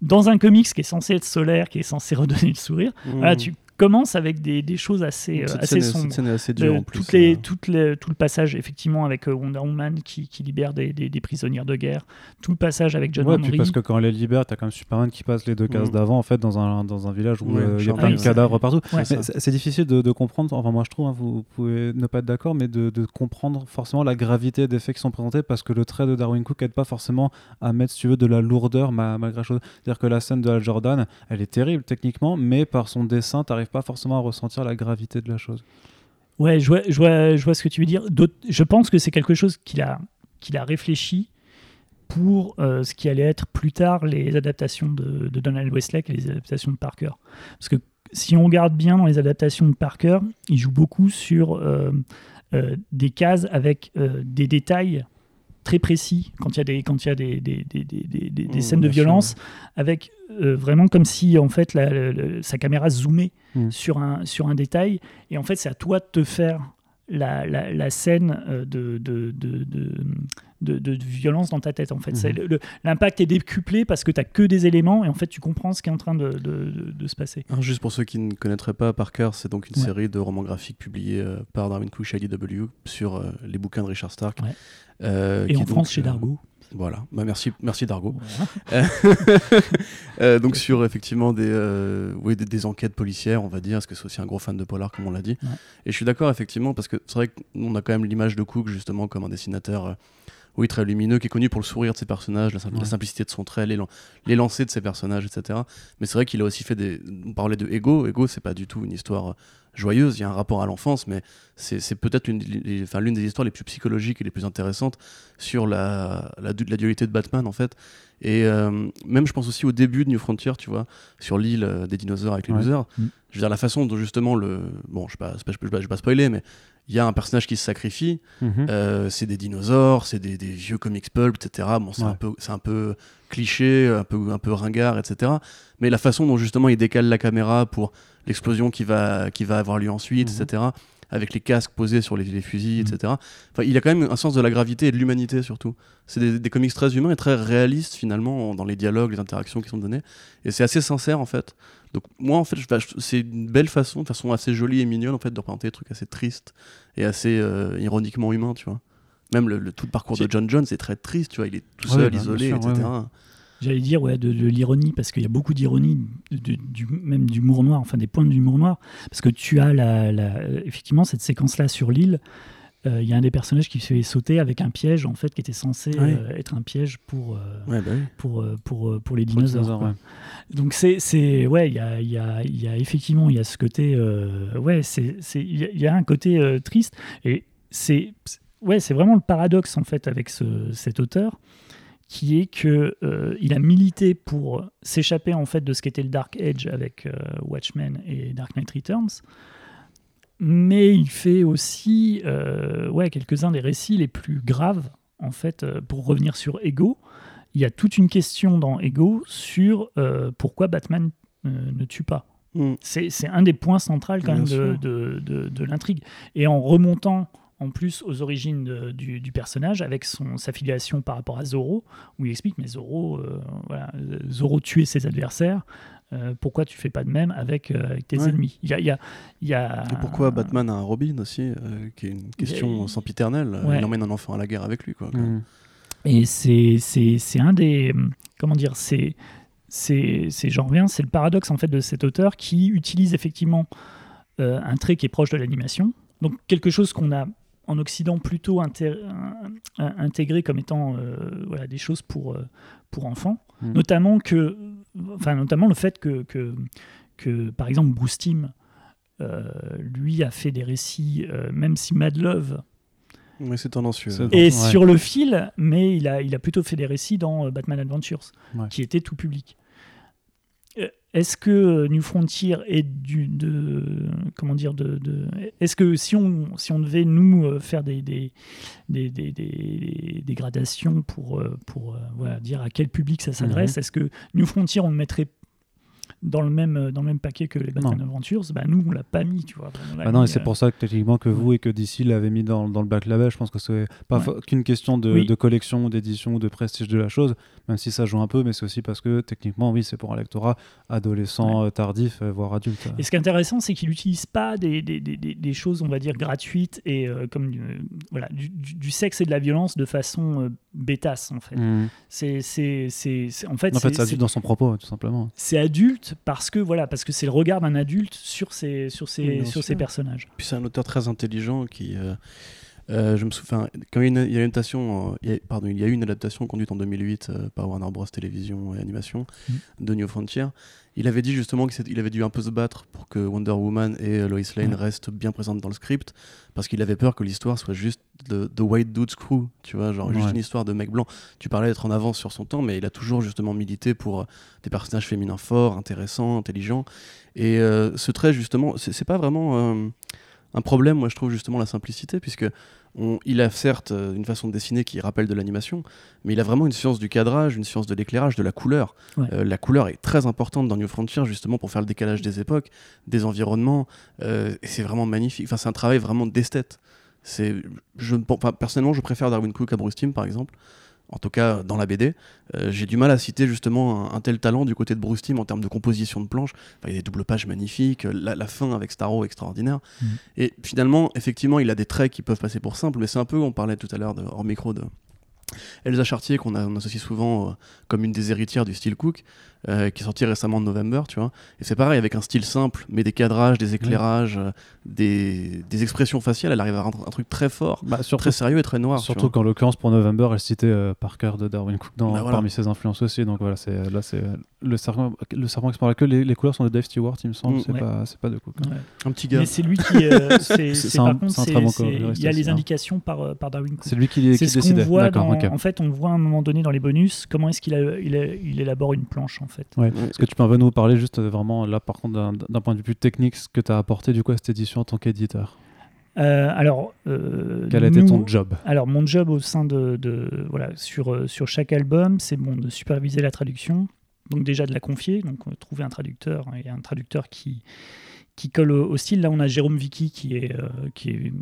dans un comics qui est censé être solaire, qui est censé redonner le sourire, Mmh. voilà, tu commence avec des, des choses assez, Cette assez scène sombres. cette scène est assez dure en plus. toutes les, euh. toutes les- tout le passage effectivement avec euh, Wonder Woman qui, qui libère des, des- des prisonnières de guerre, tout le passage avec John Ouais, Henry. puis parce que quand elle est libère, t'as quand même Superman qui passe les deux cases Mm. d'avant, en fait, dans un, dans un village où Ouais, euh, il y a plein de cadavres partout. Ouais. C'est difficile de, de comprendre, enfin moi je trouve, hein, vous pouvez ne pas être d'accord, mais de, de comprendre forcément la gravité des faits qui sont présentés parce que le trait de Darwin Cook aide pas forcément à mettre, si tu veux, de la lourdeur ma- malgré la chose. C'est-à-dire que la scène de Al Jordan, elle est terrible techniquement, mais par son dessin, t'arrives pas forcément à ressentir la gravité de la chose. Ouais, je vois, je, vois, je vois ce que tu veux dire. Je pense que c'est quelque chose qu'il a, a réfléchi pour euh, ce qui allait être plus tard les adaptations de, Donald Westlake et les adaptations de Parker. Parce que si on regarde bien dans les adaptations de Parker, il joue beaucoup sur euh, euh, des cases avec des détails très précis quand il y a des, quand il y a des, des, des, des, des- Mmh, scènes de sûr, violence, avec euh, vraiment comme si en fait la- la- la- sa caméra zoomait Mm. sur, un, sur un détail et en fait c'est à toi de te faire la, la, la scène euh, de, de, de, de, de- de violence dans ta tête en fait. Mhm. L'impact est décuplé parce que tu n'as que des éléments et en fait tu comprends ce qui est en train de, se passer. Juste pour ceux qui ne connaîtraient pas Parker, c'est donc une Ouais. série de romans graphiques publiés euh, par Darwin Cook chez IDW sur euh, les bouquins de Richard Stark. Ouais. Euh, Et en donc, France chez Dargo. Voilà, bah, merci, merci Dargo. Voilà. Euh, donc sur effectivement des, euh, oui, des, des enquêtes policières, on va dire, parce que c'est aussi un gros fan de polar, comme on l'a dit. Ouais. Et je suis d'accord effectivement, parce que c'est vrai qu'on a quand même l'image de Cook justement comme un dessinateur. Oui, très lumineux, qui est connu pour le sourire de ses personnages, la, sim- la Ouais. simplicité de son trait, l'élan- l'élancé de ses personnages, etc. Mais c'est vrai qu'il a aussi fait des. On parlait de Ego. Ego, c'est pas du tout une histoire euh, joyeuse. Il y a un rapport à l'enfance, mais c'est peut-être les- l'une des histoires les plus psychologiques et les plus intéressantes sur la, la, du- la dualité de Batman, en fait. Et euh, même, je pense aussi au début de New Frontier, tu vois, sur l'île euh, des dinosaures avec les Ouais. losers. Mm. Je veux dire, la façon dont justement le. Bon, je ne vais, pas- pas- pas spoiler, mais il y a un personnage qui se sacrifie. Mhm. Euh, c'est des dinosaures, c'est des, des vieux comics pulp, etc. Bon, c'est Ouais. un peu, c'est un peu cliché, un peu, un peu ringard, etc. Mais la façon dont justement il décale la caméra pour l'explosion qui va, qui va avoir lieu ensuite, Mhm. etc. Avec les casques posés sur les, les fusils, Mhm. etc. Enfin, il a quand même un sens de la gravité et de l'humanité surtout. C'est des, des comics très humains et très réalistes finalement dans les dialogues, les interactions qui sont données. Et c'est assez sincère en fait. Donc moi en fait, je- c'est une belle façon, de façon assez jolie et mignonne en fait de représenter des trucs assez tristes et assez euh, ironiquement humains, tu vois. Même le, le- tout le parcours de John Jones est très triste, tu vois. Il est tout Ouais, seul, bah, isolé, sûr, etc. ouais, J'allais dire ouais, de, de l'ironie, parce qu'il y a beaucoup d'ironie, du, même d'humour noir, enfin des points d'humour noir, parce que tu as la, la- effectivement cette séquence-là sur l'île. euh, Il y a un des personnages qui se fait sauter avec un piège en fait qui était censé Ouais. euh, être un piège pour, euh, Ouais, bah oui. pour, pour, pour les Pour les dinosaures. ouais. Donc c'est c'est ouais il y a, il y, a, y a effectivement il y a ce côté euh, ouais c'est c'est- il y, a- il y a un côté euh, triste et c'est c'est- ouais c'est vraiment le paradoxe en fait avec ce, cet auteur qui est que euh, il a milité pour s'échapper en fait de ce qu'était le Dark Age avec euh, Watchmen et Dark Knight Returns mais il fait aussi euh, ouais quelques-uns des récits les plus graves en fait pour revenir sur Ego il y a toute une question dans Ego sur pourquoi Batman ne tue pas. Mm. C'est un des points centraux quand Bien même de, sûr. de, de- de l'intrigue. Et en remontant en plus aux origines de- du, du personnage avec son, sa filiation par rapport à Zorro, où il explique mais Zorro, euh, voilà, Zorro tuait ses adversaires. euh, pourquoi tu fais pas de même avec, euh, avec tes Ouais. ennemis? Il y a, il y a- il y a- Et pourquoi Batman a un Robin aussi, euh, qui est une question sempiternelle. Ouais. Il emmène un enfant à la guerre avec lui, quoi. Mhm. Et c'est un des. Comment dire C'est. J'en reviens, c'est le paradoxe en fait de cet auteur qui utilise effectivement un trait qui est proche de l'animation. Donc quelque chose qu'on a en Occident plutôt inté- un- intégré comme étant euh, voilà, des choses pour, euh, pour enfants. Mhm. Notamment, que, enfin, notamment le fait que, que, que, par exemple, Bruce Timm, euh, lui, a fait des récits, euh, même si Mad Love Mais c'est tendancieux. C'est- et Ouais. sur le fil, mais il a, il a plutôt fait des récits dans euh, Batman Adventures, Ouais. qui était tout public. Est-ce que euh, New Frontier est du de comment dire de, de- est-ce que si on si on devait nous euh, faire des des, des, des, des- gradations pour euh, pour voilà, dire à quel public ça s'adresse Mhm. est-ce que New Frontier on le mettrait dans le même dans le même paquet que les Batman Adventures, bah nous on l'a pas mis, tu vois. Ah non, et c'est pour ça que techniquement que vous et que DC l'avez mis dans, dans, le back label. Je pense que c'est pas qu'une question de, de collection, d'édition ou de prestige de la chose, même si ça joue un peu, mais c'est aussi parce que techniquement, oui, c'est pour un lectorat adolescent, tardif, voire adulte. Et ce qui est intéressant, c'est qu'il n'utilise pas des, des, des, des, choses, on va dire, gratuites et comme voilà, du, du, sexe et de la violence de façon bêtasse en fait. Mmh. C'est, c'est, c'est, en fait, en fait c'est adulte dans son propos tout simplement. C'est adulte parce que voilà, parce que c'est le regard d'un adulte sur ses, sur ses, sur ses personnages. Puis c'est un auteur très intelligent qui. Euh, euh, je me souviens, quand il y a une, adaptation, il y a, pardon, il y a eu une adaptation conduite en 2008 euh, par Warner Bros Télévision et Animation mmh. de New Frontier. Il avait dit justement qu'il avait dû un peu se battre pour que Wonder Woman et Lois Lane restent bien présentes dans le script, parce qu'il avait peur que l'histoire soit juste de, White Dude's Crew, tu vois, genre juste une histoire de mec blanc. Tu parlais d'être en avance sur son temps, mais il a toujours justement milité pour des personnages féminins forts, intéressants, intelligents. Et euh, ce trait, justement, c'est pas vraiment euh, un problème, moi je trouve justement la simplicité, puisque il a certes euh, une façon de dessiner qui rappelle de l'animation, mais il a vraiment une science du cadrage, une science de l'éclairage, de la couleur. Euh, la couleur est très importante dans New Frontier, justement, pour faire le décalage des époques, des environnements, euh, et c'est vraiment magnifique. Enfin, c'est un travail vraiment d'esthète. Je, personnellement, je préfère Darwin Cook à Bruce Timm, par exemple, en tout cas dans la BD. Euh, j'ai du mal à citer justement un, tel talent du côté de Bruce Timm en termes de composition de planches. il y a des doubles pages magnifiques, la, fin avec Starro extraordinaire. Mm. Et finalement, effectivement, il a des traits qui peuvent passer pour simples, mais c'est un peu, on parlait tout à l'heure hors micro de, Elsa Chartier, qu'on associe souvent euh, comme une des héritières du style Cook, euh, qui est sortie récemment de November, tu vois. Et c'est pareil, avec un style simple, mais des cadrages, des éclairages, euh, des, des, expressions faciales, elle arrive à rendre un truc très fort, bah, très sérieux et très noir. Surtout qu'en l'occurrence, pour November, elle citait Parker de Darwin Cook dans, bah, parmi ses influences aussi. Donc voilà, c'est, là, c'est le serpent, le serpent explore la queue. Les, les, couleurs sont de Dave Stewart, il me semble, mm, c'est, pas, c'est pas de Cook. Un petit gars. Mais c'est lui qui. c'est, c'est, par contre, il y a les indications par, par Darwin Cook. C'est lui qui, qui. D'accord, En fait, on voit un moment donné dans les bonus comment est-ce qu'il il, il, élabore une planche en fait. Ouais. Est-ce que tu peux nous parler juste euh, vraiment là par contre d'un point de vue plus technique ce que tu as apporté du coup à cette édition en tant qu'éditeur? Euh, alors, euh, quel a été ton job? Alors, mon job au sein de, de voilà sur sur chaque album, c'est bon de superviser la traduction. Donc déjà de la confier, donc trouver un traducteur et un traducteur qui qui colle au, style. Là, on a Jérôme Vicky qui est qui est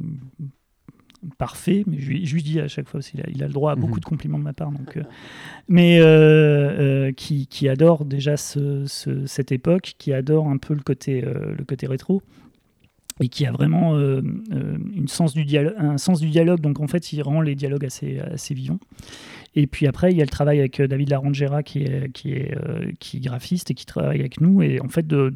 parfait, mais je, lui dis à chaque fois aussi, il a, le droit à beaucoup mhm. de compliments de ma part, donc, euh, mais euh, euh, qui, qui, adore déjà ce, cette époque, qui adore un peu le côté, le côté rétro, et qui a vraiment sens du un sens du dialogue, donc en fait il rend les dialogues assez, vivants. Et puis après, il y a le travail avec David Larangera qui est, graphiste et qui travaille avec nous, et en fait de,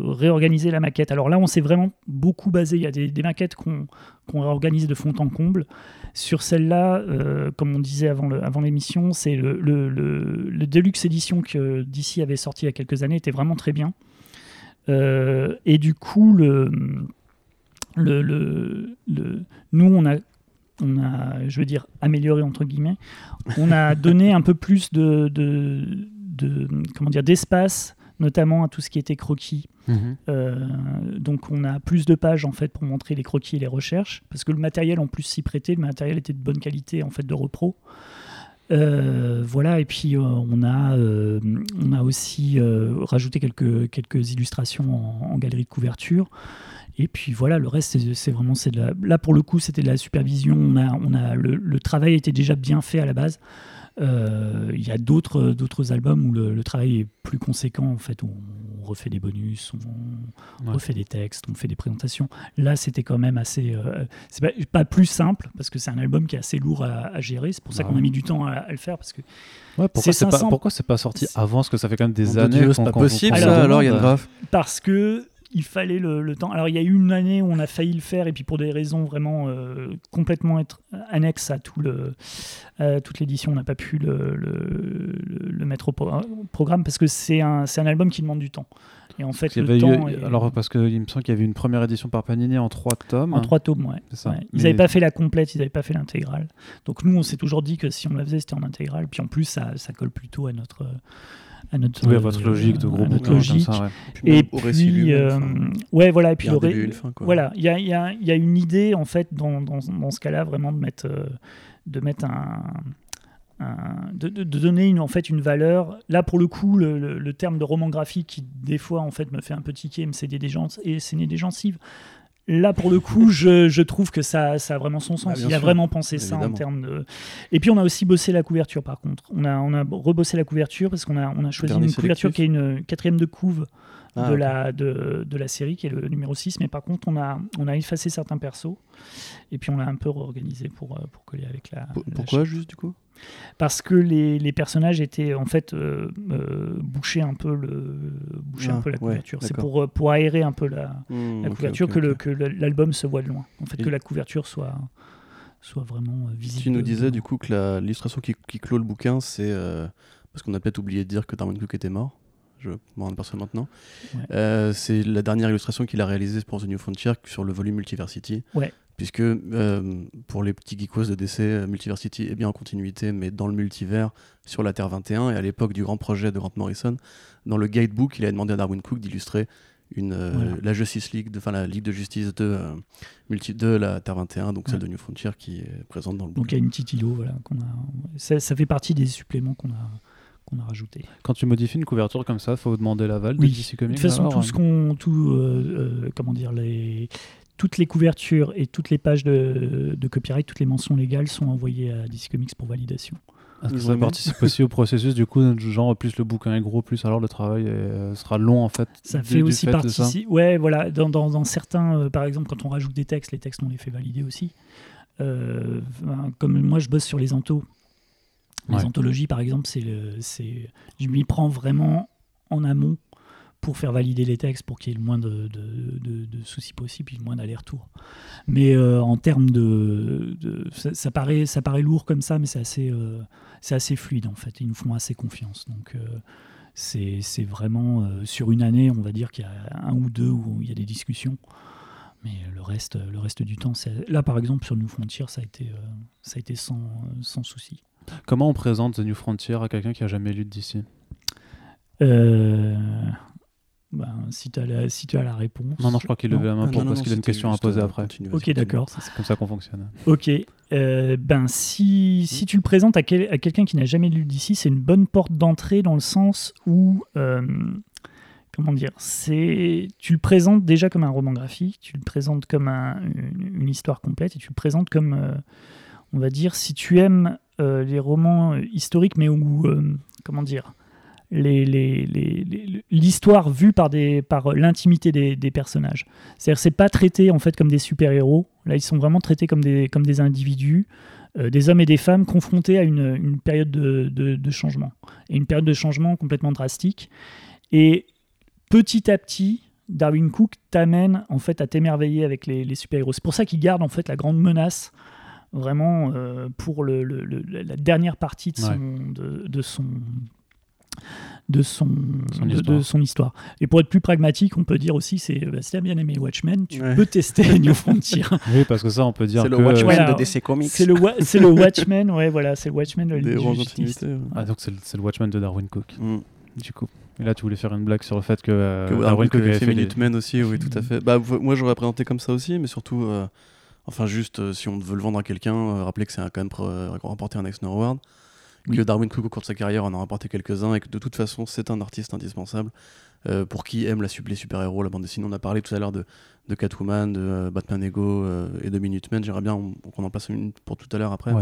réorganiser la maquette. Alors là, on s'est vraiment beaucoup basé, il y a des, maquettes qu'on réorganise de fond en comble. Sur celle-là, euh, comme on disait avant l'émission, c'est le, Deluxe édition que DC avait sorti il y a quelques années était vraiment très bien. Euh, et du coup, le, le, nous, on a, on a, je veux dire, amélioré entre guillemets. On a donné un peu plus de, de, de comment dire, d'espace notamment à tout ce qui était croquis. Mhm. Euh, donc on a plus de pages en fait pour montrer les croquis et les recherches, parce que le matériel en plus s'y prêtait, le matériel était de bonne qualité en fait de repro. Euh, voilà, et puis euh, on, a, on a aussi rajouté quelques, illustrations en, galerie de couverture. Et puis voilà, le reste, c'est vraiment. De là, pour le coup, c'était de la supervision. On a, le, travail était déjà bien fait à la base. Euh, il y a d'autres d'autres albums où le, travail est plus conséquent en fait. Où on refait des bonus on refait des textes on fait des présentations. Là c'était quand même assez euh, c'est pas, plus simple parce que c'est un album qui est assez lourd à, gérer. C'est pour ça bah qu'on a mis du temps à, le faire parce que pourquoi c'est pas pourquoi c'est pas sorti avant? Parce que ça fait quand même des années c'est pas possible ça alors il y a grave parce que il fallait le, temps. Alors il y a eu une année où on a failli le faire et puis pour des raisons vraiment euh, complètement être annexes à tout le, toute l'édition, on n'a pas pu le, le, mettre au programme parce que c'est un, un album qui demande du temps. Et en fait, le temps alors parce qu'il me semble qu'il y avait une première édition par Panini en trois tomes. En trois tomes, ouais. Ils n'avaient pas fait la complète, ils n'avaient pas fait l'intégrale. Donc nous, on s'est toujours dit que si on la faisait, c'était en intégrale. Puis en plus, ça, ça colle plutôt à notre à notre, oui, votre logique de gros bouquin logique. Comme ça, Et puis, euh, ouais, voilà, et puis il voilà, il y a, y, a, y a, une idée en fait dans, dans, dans ce cas-là vraiment de mettre, euh, de mettre un, de, de, donner une, en fait une valeur. Là, pour le coup, le, le, terme de roman graphique qui, des fois, en fait, me fait un peu tiquer, me céder des gens et saigner des gencives. Là, pour le coup, je, je, trouve que ça, ça a vraiment son sens. Bah, Il a vraiment pensé ça en termes de. Et puis, on a aussi bossé la couverture, par contre. On a, on a rebossé la couverture parce qu'on a, on a choisi une couverture qui est une quatrième de couve ah, de, la, de, de, la série, qui est le numéro 6. Mais par contre, on a, on a effacé certains persos. Et puis, on l'a un peu réorganisé pour, pour coller avec la. Pourquoi, juste du coup? Parce que les, les, personnages étaient en fait euh, euh, bouchés un peu le boucher un ah, peu la couverture. c'est pour euh, pour aérer un peu la, mmh, la couverture que, le, que l'album se voit de loin. En fait, que la couverture soit soit vraiment visible. Tu nous disais du coup que l'illustration qui, qui, clôt le bouquin, c'est parce qu'on a peut-être oublié de dire que Darwin Cook était mort. Je m'en rends personne maintenant. c'est la dernière illustration qu'il a réalisée pour The New Frontier sur le volume Multiversity. Ouais puisque euh, pour les petits geekos de DC, euh, Multiversity est bien en continuité, mais dans le multivers, sur la Terre 21, et à l'époque du grand projet de Grant Morrison, dans le guidebook, il a demandé à Darwin Cook d'illustrer une, euh, la Justice League, enfin la Ligue de justice de, multi, de la Terre 21, donc celle de New Frontier qui est présente dans le Donc il y a une petite îlot, voilà, qu'on a... Ça, ça, fait partie des suppléments qu'on a qu'on a rajouté. Quand tu modifies une couverture comme ça, il faut demander l'aval oui. de DC Comics. De toute façon, tout ce qu'on, tout, comment dire, les, toutes les couvertures et toutes les pages de, copyright, toutes les mentions légales sont envoyées à DC Comics pour validation. Est-ce que ça participe aussi au processus du coup, genre plus le bouquin est gros, plus alors le travail euh, sera long en fait. Ça fait aussi partie. Ouais, voilà. Dans, dans, certains, euh, par exemple, quand on rajoute des textes, les textes on les fait valider aussi. Euh, comme moi, je bosse sur les anthos. Les anthologies, par exemple, c'est, c'est, je m'y prends vraiment en amont pour faire valider les textes, pour qu'il y ait le moins de, soucis possible, le moins d'aller-retour. Mais euh, en termes de, ça, paraît, ça paraît lourd comme ça, mais c'est assez, euh, c'est assez fluide en fait. Ils nous font assez confiance. Donc euh, c'est, vraiment sur une année, on va dire qu'il y a un ou deux où il y a des discussions. Mais le reste, le reste du temps, là par exemple sur New Frontier, ça a été, ça a été sans, sans souci. Comment on présente The New Frontier à quelqu'un qui a jamais lu d'ici euh, ben, si, tu as la, si tu as la réponse. Non, non, je crois qu'il levait la main pour, parce qu'il a une question à poser après. Ok, d'accord. C'est comme ça qu'on fonctionne. Ok. Euh, ben, si, si tu le présentes à, quel, à quelqu'un qui n'a jamais lu d'ici, c'est une bonne porte d'entrée dans le sens où. Euh, comment dire c'est Tu le présentes déjà comme un roman graphique, tu le présentes comme un, une, histoire complète et tu le présentes comme. Euh, on va dire, si tu aimes les romans historiques, mais où. comment dire l'histoire vue par, par l'intimité des, personnages. C'est-à-dire c'est pas traité en fait comme des super-héros. Là, ils sont vraiment traités comme des, comme des individus, euh, des hommes et des femmes confrontés à une, période de, changement. Et une période de changement complètement drastique. Et petit à petit, Darwin Cook t'amène en fait à t'émerveiller avec les, super-héros. C'est pour ça qu'il garde en fait la grande menace vraiment euh, pour le, la dernière partie de son, de son de son, de, son histoire. Et pour être plus pragmatique, on peut dire aussi, c'est bah, si tu as bien aimé Watchmen, tu peux tester New Frontier. oui, parce que ça, on peut dire c'est le Watchmen de DC Comics. C'est le, c'est le Watchmen, ouais, voilà, c'est le Watchmen de Des Ah, donc c'est le, Watchmen de Darwin Cook. Mm. Du coup. Et là, tu voulais faire une blague sur le fait que, euh, Darwin Cook avait fait Minutemen aussi, oui, tout à fait. Bah, moi, j'aurais présenté comme ça aussi, mais surtout, euh, enfin, juste, euh, si on veut le vendre à quelqu'un, rappeler que c'est quand même remporté un Eisner Award que Darwin Cook au cours de sa carrière en a rapporté quelques-uns et que de toute façon c'est un artiste indispensable euh, pour qui aime la, les super-héros, la bande dessinée. On a parlé tout à l'heure de, de, Catwoman, de euh, Batman Ego euh, et de Minutemen. J'aimerais bien qu'on en place une pour tout à l'heure après.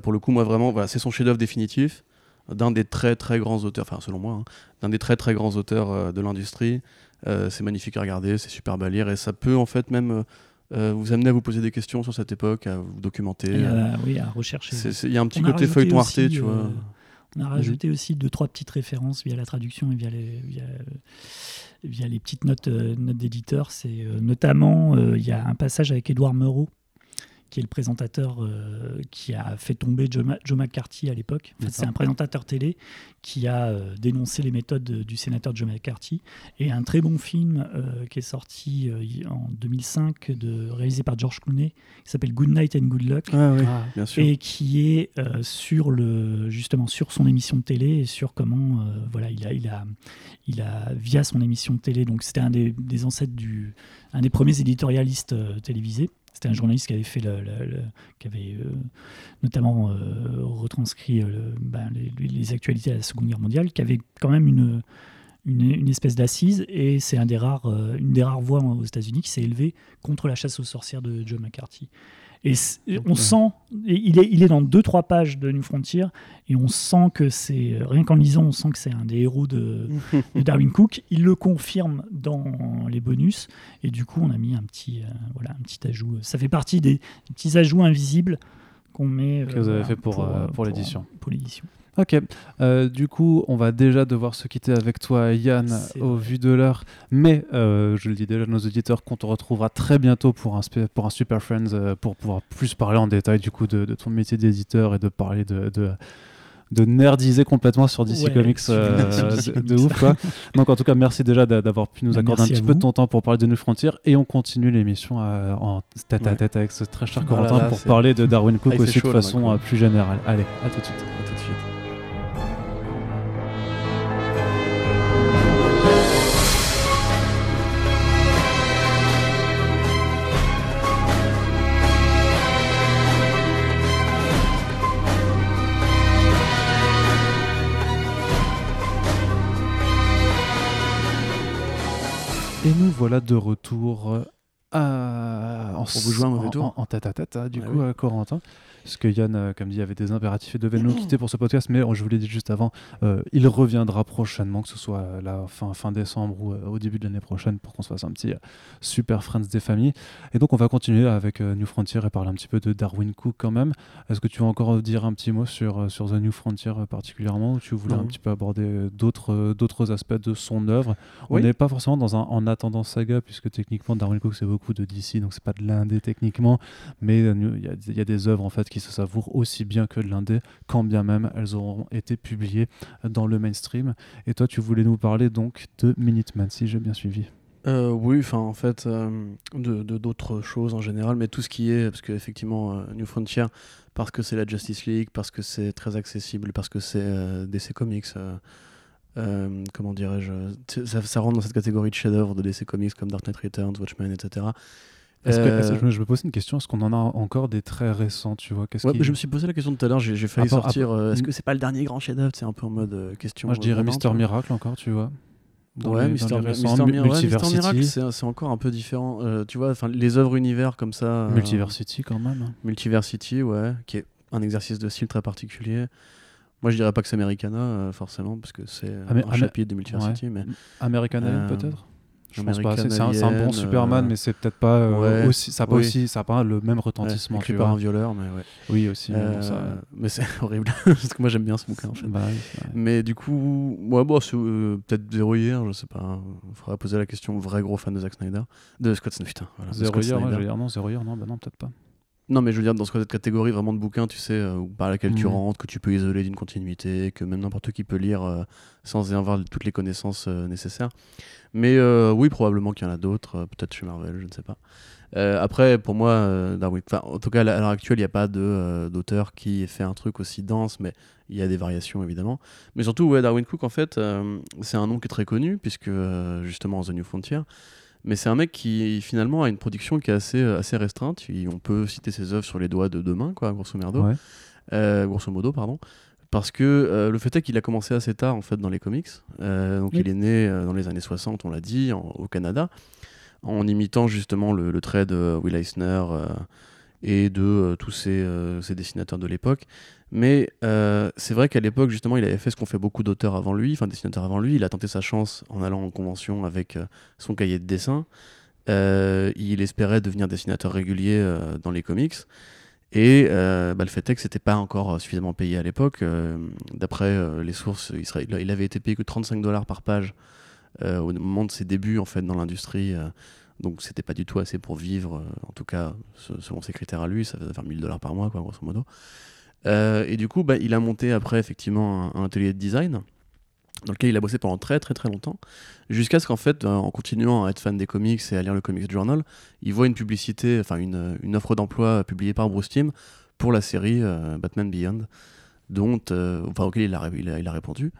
pour le coup, moi vraiment, voilà, c'est son chef-d'œuvre définitif d'un des très très grands auteurs, enfin selon moi, hein, d'un des très très grands auteurs de l'industrie. c'est magnifique à regarder, c'est super à lire et ça peut en fait même euh, vous amenez à vous poser des questions sur cette époque, à vous documenter. Euh, oui, à rechercher. Il y a un petit côté feuilleton Arte, tu vois. Euh, on a rajouté aussi deux, trois petites références via la traduction et via les, via, les petites notes, notes d'éditeur. C'est notamment, il y a un passage avec Édouard Meurot qui est le présentateur euh, qui a fait tomber Joe, McCarthy à l'époque. c'est un présentateur télé qui a euh, dénoncé les méthodes du sénateur Joe McCarthy. Et un très bon film euh, qui est sorti en 2005, de, réalisé par George Clooney, qui s'appelle Good Night and Good Luck. Ah ah, bien sûr. Et qui est sur le, justement sur son émission de télé et sur comment voilà, il a, il, a, il a, via son émission de télé, donc c'était un des, des ancêtres du, un des premiers éditorialistes télévisés C'était un journaliste qui avait fait qui avait notamment retranscrit ben, les, actualités de la Seconde Guerre mondiale, qui avait quand même une une, espèce d'assise et c'est une des rares voix aux États-Unis qui s'est élevée contre la chasse aux sorcières de John McCarthy. Et on sent, il, est, il est dans deux trois pages de New Frontier et on sent que c'est rien qu'en lisant, on sent que c'est un des héros de, Darwin Cook. Il le confirme dans les bonus et du coup on a mis un petit euh, voilà un petit ajout. Ça fait partie des, petits ajouts invisibles qu'on met que vous avez fait pour, euh, pour, l'édition. Pour l'édition. Ok, euh, du coup, on va déjà devoir se quitter avec toi, Yann, au vu de l'heure. Mais euh, je le dis déjà à nos auditeurs qu'on te retrouvera très bientôt pour un, pour un Super Friends euh, pour pouvoir plus parler en détail du coup de, ton métier d'éditeur et de parler de, de nerdiser complètement sur DC Comics de, ouf quoi. Donc en tout cas merci déjà d'avoir pu nous accorder un petit peu de ton temps pour parler de New Frontier et on continue l'émission en tête à tête avec ce très cher Corentin pour parler de Darwin Cook ah, aussi de façon plus générale. Allez, à tout de suite. Voilà de retour euh, en, vous en, en, tête à tête, hein, du coup, euh, Corentin. Parce que Yann, euh, comme dit, avait des impératifs et devait nous quitter pour ce podcast, mais je vous l'ai dit juste avant, euh, il reviendra prochainement, que ce soit la fin, fin décembre ou euh, au début de l'année prochaine, pour qu'on se fasse un petit super Friends des familles. Et donc, on va continuer avec New Frontier et parler un petit peu de Darwin Cook quand même. Est-ce que tu veux encore dire un petit mot sur, sur The New Frontier particulièrement, ou tu voulais un petit peu aborder d'autres, d'autres aspects de son œuvre? On n'est pas forcément dans un en attendant saga, puisque techniquement, Darwin Cook, c'est beaucoup de DC, donc c'est pas de l'indé techniquement, mais il y, y, a des œuvres en fait qui se savourent aussi bien que de l'indé, quand bien même elles auront été publiées dans le mainstream. Et toi, tu voulais nous parler donc de Minuteman, si j'ai bien suivi. Euh, oui, enfin en fait, euh, de d'autres choses en général, mais tout ce qui est, parce qu'effectivement, euh, New Frontier, parce que c'est la Justice League, parce que c'est très accessible, parce que c'est DC Comics, comment dirais-je, ça, ça, rentre dans cette catégorie de chef-d'œuvre de DC Comics comme Dark Knight Returns, Watchmen, etc. Euh, je, me pose une question est-ce qu'on en a encore des très récents tu vois ouais, Je me suis posé la question tout à l'heure, j'ai failli sortir. Euh, est-ce que c'est pas le dernier grand chef-d'œuvre C'est un peu en mode euh, question. Moi je dirais Mister Miracle encore, tu vois. ouais, Mister, Miracle, c'est encore un peu différent. tu vois, les œuvres univers comme ça. Multiversity quand même. Multiversity, ouais, qui est un exercice de style très particulier. Moi, je dirais pas que c'est Americana, forcément, parce que c'est un chapitre de Multiversity. Mais... Americana, peut-être? Je pense pas. C'est un, bon Superman, euh, mais c'est peut-être pas euh, aussi. Ça n'a pas aussi, ça pas le même retentissement. écrit par un violeur, mais ouais. Oui aussi. Euh, mais c'est horrible parce que moi j'aime bien ce bouquin en fait. Bah mais du coup, moi bon, peut-être zéro hier, je sais pas. Il faudrait poser la question. Vrai gros fan de Zack Snyder, de Scott Snyder. Putain, voilà, zéro hier, non, zéro hier, non, bah non, peut-être pas. Non, mais je veux dire, dans cette catégorie vraiment de bouquins, tu sais, par laquelle tu rentres, que tu peux isoler d'une continuité, que même n'importe qui peut lire sans avoir toutes les connaissances nécessaires. Mais euh, oui, probablement qu'il y en a d'autres, euh, peut-être chez Marvel, je ne sais pas. Euh, après, pour moi, Darwin, en tout cas, à l'heure actuelle, il n'y a pas d'auteur qui ait fait un truc aussi dense, mais il y a des variations évidemment. Mais surtout, ouais, Darwin Cook, en fait, c'est un nom qui est très connu, puisque justement, The New Frontier. Mais c'est un mec qui finalement a une production qui est assez, assez restreinte. on peut citer ses œuvres sur les doigts de deux mains, quoi, grosso merdo. grosso modo, pardon parce que euh, le fait est qu'il a commencé assez tard en fait dans les comics. Euh, donc il est né euh, dans les années 60, on l'a dit, au Canada, en imitant justement le, trait de Will Eisner et de tous ces, dessinateurs de l'époque. Mais c'est vrai qu'à l'époque, justement, il avait fait ce qu'ont fait beaucoup d'auteurs avant lui, enfin dessinateurs avant lui. Il a tenté sa chance en allant en convention avec son cahier de dessin. il espérait devenir dessinateur régulier dans les comics. Et euh, bah, le fait est que c'était pas encore euh, suffisamment payé à l'époque. Euh, d'après les sources, il, serait, il, avait été payé que 35 dollars par page au moment de ses débuts en fait dans l'industrie. Donc c'était pas du tout assez pour vivre, en tout cas selon ses critères à lui, ça faisait faire 1000 dollars par mois, quoi, grosso modo. et du coup, bah, il a monté après effectivement un atelier de design dans lequel il a bossé pendant très très très longtemps, jusqu'à ce qu'en fait, euh, en continuant à être fan des comics et à lire le Comics Journal, il voit une publicité, enfin une, offre d'emploi publiée par Bruce Timm pour la série euh, Batman Beyond, dont, euh, enfin, auquel il a, répondu.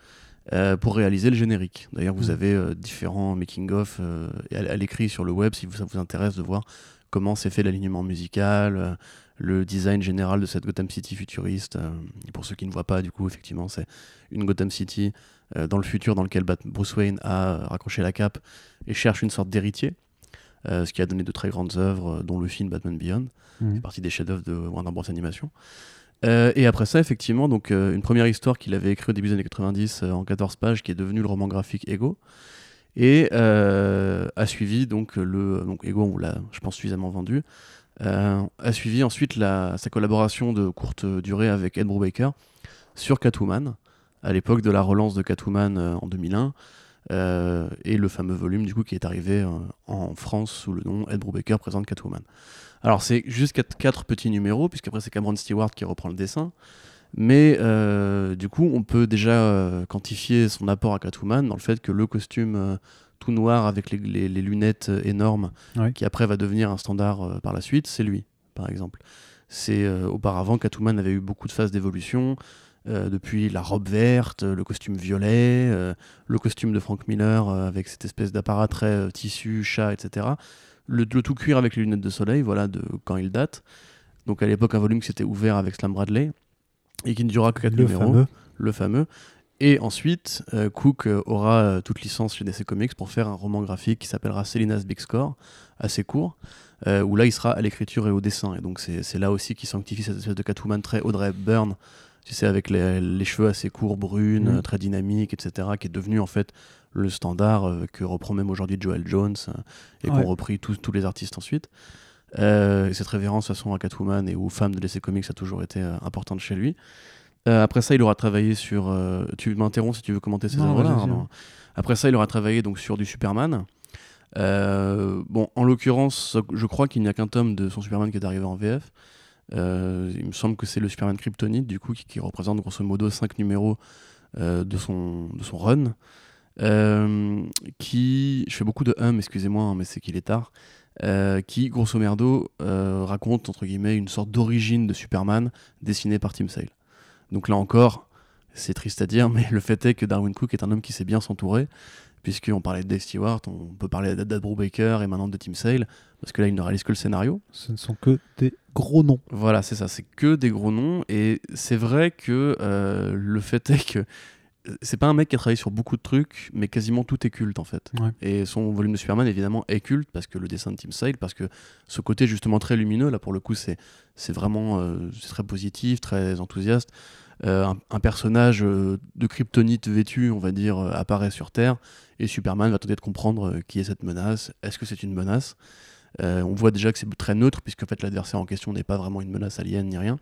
Pour réaliser le générique. D'ailleurs, vous mmh. avez différents making-of à, l'écrit sur le web si ça vous intéresse de voir comment s'est fait l'alignement musical, euh, le design général de cette Gotham City futuriste. euh, pour ceux qui ne voient pas, du coup, effectivement, c'est une Gotham City euh, dans le futur dans lequel Bat- Bruce Wayne a euh, raccroché la cape et cherche une sorte d'héritier, euh, ce qui a donné de très grandes œuvres, euh, dont le film Batman Beyond Mhm. fait partie des chefs-d'œuvre de Warner Bros Animation. Euh, et après ça, effectivement, donc euh, une première histoire qu'il avait écrite au début des années 90 euh, en 14 pages, qui est devenue le roman graphique Ego, et a suivi donc le donc Ego, on l'a, je pense, suffisamment vendu. a suivi ensuite la, sa collaboration de courte durée avec Ed Brubaker sur Catwoman, à l'époque de la relance de Catwoman en 2001, euh, et le fameux volume du coup qui est arrivé en France sous le nom Ed Brubaker présente Catwoman. Alors c'est juste quatre, quatre petits numéros, puisqu'après c'est Cameron Stewart qui reprend le dessin. Mais euh, du coup, on peut déjà euh, quantifier son apport à Catwoman dans le fait que le costume euh, tout noir avec les, les- les lunettes énormes, Ouais. qui après va devenir un standard par la suite, c'est lui, par exemple. C'est auparavant Catwoman avait eu beaucoup de phases d'évolution, euh, depuis la robe verte, le costume violet, euh, le costume de Frank Miller euh, avec cette espèce d'apparat très tissu, chat, etc. Le, le tout cuir avec les lunettes de soleil, voilà de quand il date. Donc à l'époque un volume qui s'était ouvert avec Slam Bradley et qui ne durera que 4 Le numéros, fameux. le fameux. Et ensuite, euh, Cook euh, aura euh, toute licence chez DC Comics pour faire un roman graphique qui s'appellera Selina's Big Score, assez court, euh, où là il sera à l'écriture et au dessin. Et donc c'est là aussi qu'il sanctifie cette espèce de Catwoman très Audrey Byrne, tu sais, avec les, les cheveux assez courts, brunes, euh, très dynamiques, etc., qui est devenu en fait le standard euh, que reprend même aujourd'hui Joel Jones euh, et Ouais. qu'ont repris tous tous les artistes ensuite. Euh, et cette révérence de façon à Catwoman et aux femmes de DC Comics a toujours été euh, importante chez lui. Euh, après ça, il aura travaillé sur. tu m'interromps si tu veux commenter ces œuvres-là. hein. Après ça, il aura travaillé donc sur du Superman. Bon, en l'occurrence, je crois qu'il n'y a qu'un tome de son Superman qui est arrivé en VF. Il me semble que c'est le Superman Kryptonite, du coup, qui, qui représente grosso modo 5 numéros de, son, de son run. Euh, qui. Je fais beaucoup de hum, excusez-moi, hein, mais c'est qu'il est tard. Euh, qui, grosso merdo, euh, raconte, entre guillemets, une sorte d'origine de Superman dessinée par Tim Sale. Donc là encore, c'est triste à dire, mais le fait est que Darwin Cook est un homme qui sait bien s'entourer, puisqu'on parlait de Dave Stewart, on peut parler d'Ed Brubaker et maintenant de Tim Sale, parce que là, il ne réalise que le scénario. Ce ne sont que des gros noms. Voilà, c'est ça, c'est que des gros noms, et c'est vrai que euh, le fait est que c'est pas un mec qui a travaillé sur beaucoup de trucs, mais quasiment tout est culte en fait. Ouais. Et son volume de Superman évidemment est culte parce que le dessin de Tim Sale, parce que ce côté justement très lumineux, là pour le coup c'est c'est vraiment euh, c'est très positif, très enthousiaste. Euh, un, un personnage euh, de kryptonite vêtu, on va dire, euh, apparaît sur Terre et Superman va tenter de comprendre qui est cette menace. Est-ce que c'est une menace? On voit déjà que c'est très neutre puisque en fait l'adversaire en question n'est pas vraiment une menace alien ni rien.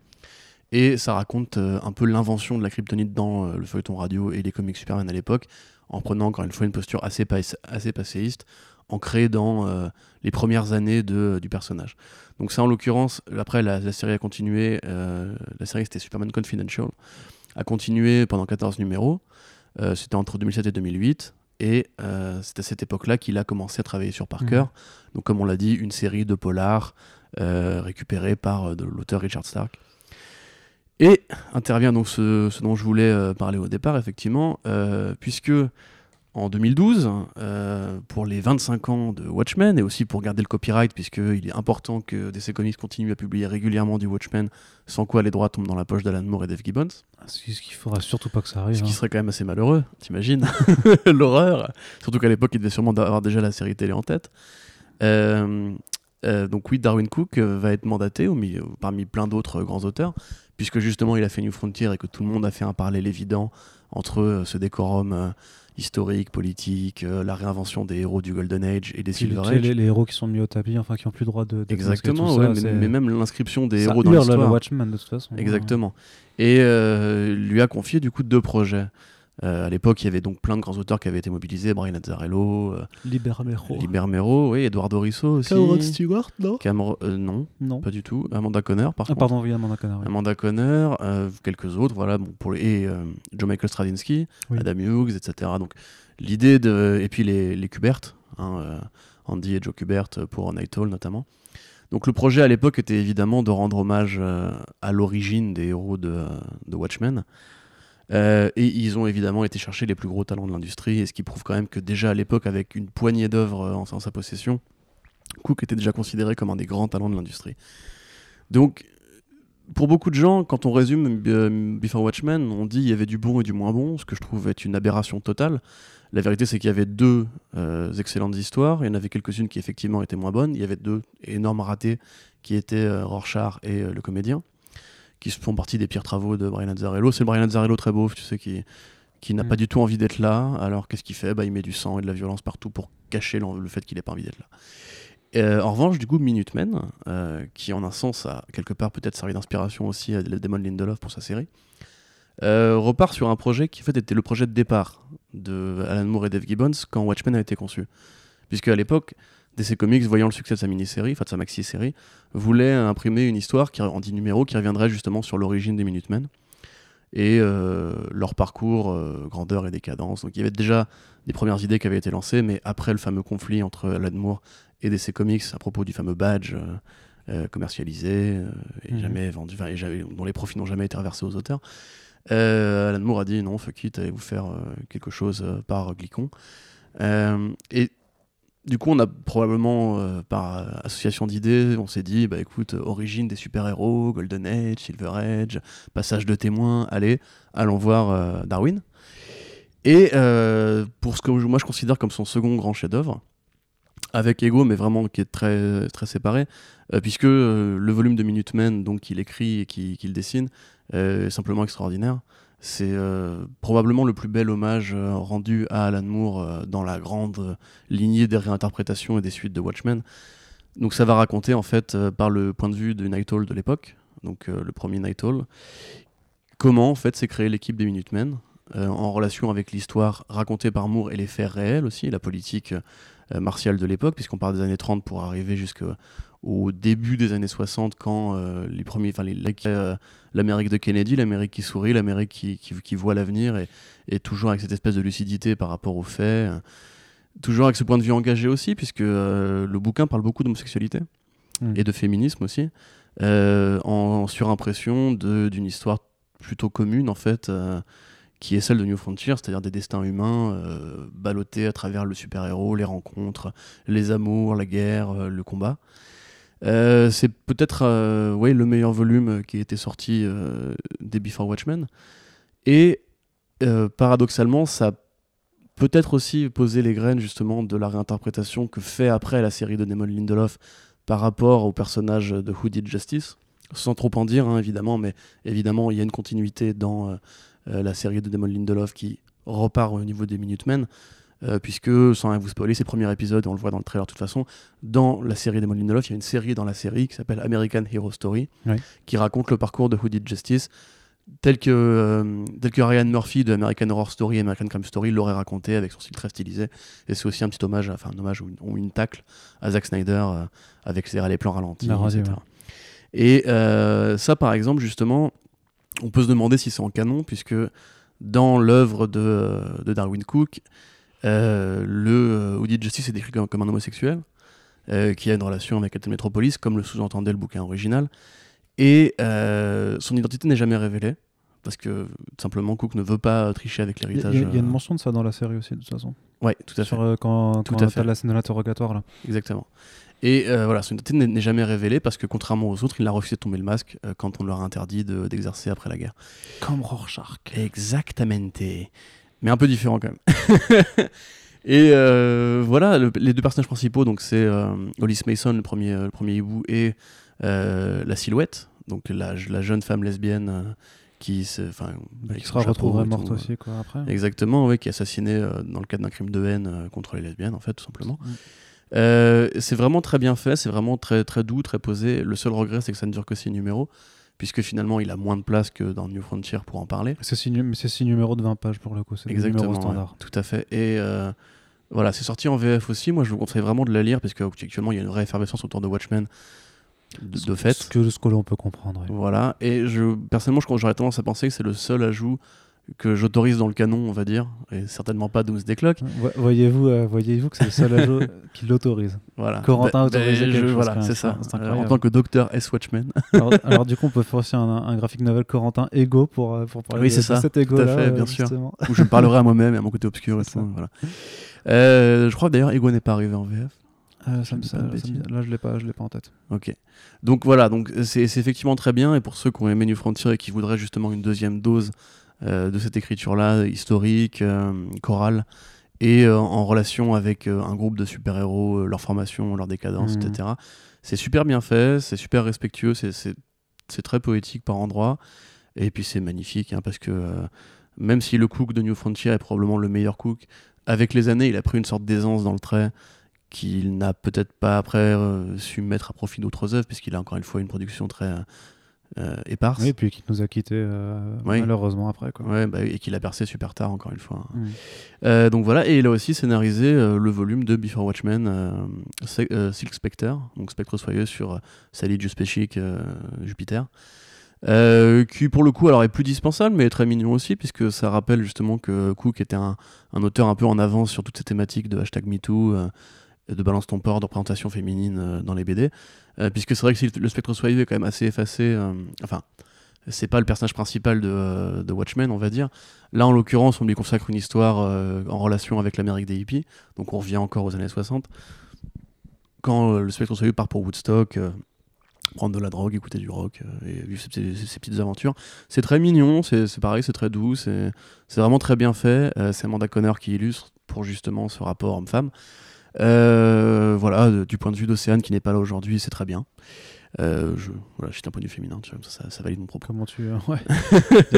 Et ça raconte euh, un peu l'invention de la kryptonite dans euh, le feuilleton radio et les comics Superman à l'époque, en prenant encore une fois une posture assez, pas- assez passéiste, ancrée dans euh, les premières années de, du personnage. Donc ça en l'occurrence, après la, la série a continué, euh, la série c'était Superman Confidential, a continué pendant 14 numéros, Euh, c'était entre 2007 et 2008, et c'est à cette époque-là qu'il a commencé à travailler sur Parker, donc comme on l'a dit, une série de polars récupérée par l'auteur Richard Stark. Et intervient donc ce, ce dont je voulais euh, parler au départ, effectivement, euh, puisque en 2012, euh, pour les 25 ans de Watchmen, et aussi pour garder le copyright, puisqu'il est important que DC Comics continue à publier régulièrement du Watchmen, sans quoi les droits tombent dans la poche d'Alan Moore et Dave Gibbons, Ce qui- ce qu'il faudra surtout pas que ça arrive. ce qui hein. serait quand même assez malheureux, t'imagines L'horreur Surtout qu'à l'époque, il devait sûrement avoir déjà la série télé en tête. Euh, euh, donc oui, Darwin Cook va être mandaté au milieu- parmi plein d'autres grands auteurs, puisque justement il a fait New Frontier et que tout le monde a fait un parallèle évident entre euh, ce décorum euh, historique, politique, euh, la réinvention des héros du Golden Age et des Silver Age. les, les héros qui sont mis au tapis, enfin qui ont plus le droit de. Exactement, tout ouais, ça, mais, même l'inscription des ça héros dans l'histoire. Watchmen de toute façon. Exactement. Et euh, lui a confié du coup deux projets. Euh, à l'époque, il y avait donc plein de grands auteurs qui avaient été mobilisés, Brian Azzarello, euh, Libermero. Libermero, oui, Eduardo Risso aussi. Cameron Stewart, non? Cameron- euh, non, Non. pas du tout. Amanda Conner, par Ah, contre. pardon, oui, Amanda Conner. oui. Amanda Conner, euh, quelques autres, voilà, bon, pour les, et euh, Joe Michael Straczynski, Oui. Adam Hughes, etc. Donc l'idée de et puis les, les Kubert, hein, Andy et Joe Kubert pour Night Owl notamment. Donc le projet à l'époque était évidemment de rendre hommage à l'origine des héros de, de Watchmen. Euh, et ils ont évidemment été chercher les plus gros talents de l'industrie, et ce qui prouve quand même que déjà à l'époque, avec une poignée d'œuvres en, en sa possession, Cook était déjà considéré comme un des grands talents de l'industrie. Donc, pour beaucoup de gens, quand on résume euh, Before Watchmen, on dit il y avait du bon et du moins bon, ce que je trouve être une aberration totale. La vérité, c'est qu'il y avait deux euh, excellentes histoires. Il y en avait quelques-unes qui effectivement étaient moins bonnes. Il y avait deux énormes ratés qui étaient euh, Rorschach et le comédien, qui font partie des pires travaux de Brian Azzarello. C'est Brian Azzarello très beau, tu sais, qui, qui n'a mm. pas du tout envie d'être là. Alors qu'est-ce qu'il fait? Bah, Il met du sang et de la violence partout pour cacher le fait qu'il n'ait pas envie d'être là. Euh, en revanche, du coup, Minutemen, euh, qui en un sens a quelque part peut-être servi d'inspiration aussi à Damon Lindelof pour sa série, euh, repart sur un projet qui en fait était le projet de départ de Alan Moore et Dave Gibbons quand Watchmen a été conçu. Puisque à l'époque, DC Comics, voyant le succès de sa mini-série, enfin de sa maxi-série, voulait imprimer une histoire qui, en 10 numéros qui reviendrait justement sur l'origine des Minutemen et leur parcours, grandeur et décadence. Donc il y avait déjà des premières idées qui avaient été lancées, mais après le fameux conflit entre Alan Moore et DC Comics à propos du fameux badge euh, euh, commercialisé euh, et mhm. jamais vendu, dont les profits n'ont jamais été reversés aux auteurs. Alan Moore a dit non, fuck it, allez vous faire quelque chose par Glicon. et du coup, on a probablement, par association d'idées, on s'est dit, bah écoute, origine des super-héros, Golden Age, Silver Age, passage de témoins, allez, allons voir Darwin. Et pour ce que moi je considère comme son second grand chef-d'œuvre, avec Ego, mais vraiment qui est très, très séparé, euh, puisque euh, le volume de Minutemen donc qu'il écrit et qu'il dessine est simplement extraordinaire. C'est euh, probablement le plus bel hommage rendu à Alan Moore dans la grande lignée des réinterprétations et des suites de Watchmen. Donc ça va raconter en fait par le point de vue de Night Owl de l'époque, donc le premier Night Owl, comment en fait s'est créée l'équipe des Minutemen en relation avec l'histoire racontée par Moore et les faits réels aussi, la politique euh, martiale de l'époque, puisqu'on part des années 30 pour arriver jusqu'au début des années 60, quand euh, les premiers, enfin euh, l'Amérique de Kennedy, l'Amérique qui sourit, l'Amérique qui, qui, voit l'avenir, et, toujours avec cette espèce de lucidité par rapport aux faits, toujours avec ce point de vue engagé aussi, puisque le bouquin parle beaucoup d'homosexualité mmh. et de féminisme aussi, en surimpression d'une histoire plutôt commune en fait qui est celle de New Frontier, c'est-à-dire des destins humains euh, ballottés à travers le super-héros, les rencontres, les amours, la guerre, euh, le combat. Euh, c'est peut-être ouais, le meilleur volume qui a été sorti des Before Watchmen. Et paradoxalement, ça peut-être aussi posé les graines justement de la réinterprétation que fait après la série de Damon Lindelof par rapport au personnage de Who Did Justice. Sans trop en dire, hein, évidemment, mais évidemment, il y a une continuité dans euh, la série de Damon Lindelof qui repart au niveau des Minutemen. Euh, puisque, sans rien vous spoiler, ces premiers épisodes, on le voit dans le trailer de toute façon, dans la série Damon Lindelof, il y a une série dans la série qui s'appelle American Hero Story, qui raconte le parcours de Who Did Justice, tel que, euh, tel que Ryan Murphy de American Horror Story et American Crime Story l'aurait raconté avec son style très stylisé. Et c'est aussi un petit hommage, enfin un hommage ou une, tacle à Zack Snyder avec ses, les plans ralentis, etc. Et ça, par exemple, justement, on peut se demander si c'est en canon, puisque dans l'œuvre de, Darwin Cook, euh, le Woody Justice est décrit comme, un homosexuel, euh, qui a une relation avec Captain Metropolis, comme le sous-entendait le bouquin original. Et euh, son identité n'est jamais révélée, parce que simplement Cook ne veut pas tricher avec l'héritage. Il y, a une mention de ça dans la série aussi, de toute façon. Ouais, tout à fait. Sur, quand, tout quand à la scène de l'interrogatoire, là. Exactement. Et euh, voilà, son identité n'est jamais révélée parce que contrairement aux autres, il a refusé de tomber le masque euh, quand on leur a interdit d'exercer après la guerre. Comme Rorschach. Exactamente. Mais un peu différent quand même. et euh, voilà, les deux personnages principaux, donc c'est Hollis Mason, le premier, le premier hibou, et la silhouette, donc la, la jeune femme lesbienne qui, se, bah, qui sera retrouvée morte aussi quoi, après. Exactement, oui, qui est assassinée dans le cadre d'un crime de haine contre les lesbiennes, en fait, tout simplement. Mm. Euh, c'est vraiment très bien fait, c'est vraiment très, très doux, très posé. Le seul regret, c'est que ça ne dure que 6 numéros, puisque finalement, il a moins de place que dans New Frontier pour en parler. C'est 6 numéros de 20 pages pour le coup, c'est Exactement, standard. tout à fait. Et euh, voilà, c'est sorti en VF aussi. Moi, je vous conseille vraiment de la lire, parce qu'actuellement, il y a une vraie effervescence autour de Watchmen. De, fait. Ce que, ce que l'on peut comprendre. Voilà, et je, personnellement, j'aurais tendance à penser que c'est le seul ajout que j'autorise dans le canon, on va dire, et certainement pas Doomsday Clock. Voyez-vous, euh, voyez-vous que c'est le seul ajout qui l'autorise. Voilà. Corentin bah, autorise chose. Voilà, c'est ça. Euh, en tant que docteur S. Watchman. alors, du coup, on peut faire aussi un, un graphique novel Corentin Ego pour, euh, pour parler oui, de, ça. cet Ego. Tout à fait, bien sûr. Où je parlerai à moi-même et à mon côté obscur et tout. Voilà. je crois d'ailleurs Ego n'est pas arrivé en VF. Euh, ça me- ça- ça me- là, je l'ai pas, je l'ai pas en tête. Ok. Donc voilà, donc c'est effectivement très bien. Et pour ceux qui ont aimé New Frontier et qui voudraient justement une deuxième dose de cette écriture-là, historique, euh, chorale, et euh, en relation avec euh, un groupe de super-héros, euh, leur formation, leur décadence, Mhm. etc. C'est super bien fait, c'est super respectueux, c'est- très poétique par endroits. Et puis c'est magnifique, hein, parce que euh, même si le cook de New Frontier est probablement le meilleur cook, avec les années, il a pris une sorte d'aisance dans le trait qu'il n'a peut-être pas après euh, su mettre à profit d'autres œuvres, puisqu'il a encore une fois une production très euh, éparse. Oui, et puis qui nous a quittés euh, Oui. malheureusement après. Quoi. Ouais, bah, et qu'il a percé super tard, encore une fois. Mm. Euh, donc voilà, et il a aussi scénarisé euh, le volume de Before Watchmen, euh, euh, Silk Spectre, donc Spectre Soyeux sur euh, Sally Juspecic, euh, Jupiter. Euh, qui pour le coup alors est plus dispensable mais est très mignon aussi puisque ça rappelle justement que Cook était un, un auteur un peu en avance sur toutes ces thématiques de hashtag MeToo, euh, de balance ton port, de représentation féminine euh, dans les BD. Euh, puisque c'est vrai que le spectre soyeux est quand même assez effacé, euh, enfin c'est pas le personnage principal de, Watchmen on va dire. Là en l'occurrence on lui consacre une histoire en relation avec l'Amérique des hippies, donc on revient encore aux années 60. Quand le spectre soyeux part pour Woodstock, prendre de la drogue, écouter du rock et vivre ses, petites aventures. C'est très mignon, c'est pareil, c'est très doux, c'est vraiment très bien fait. C'est Amanda Conner qui illustre pour justement ce rapport homme-femme. Euh, voilà, du point de vue d'Océane qui n'est pas là aujourd'hui, c'est très bien. Euh, je, voilà, je suis un point de vue féminin, tu vois, ça, ça valide mon propos. Comment tu. euh, Ouais.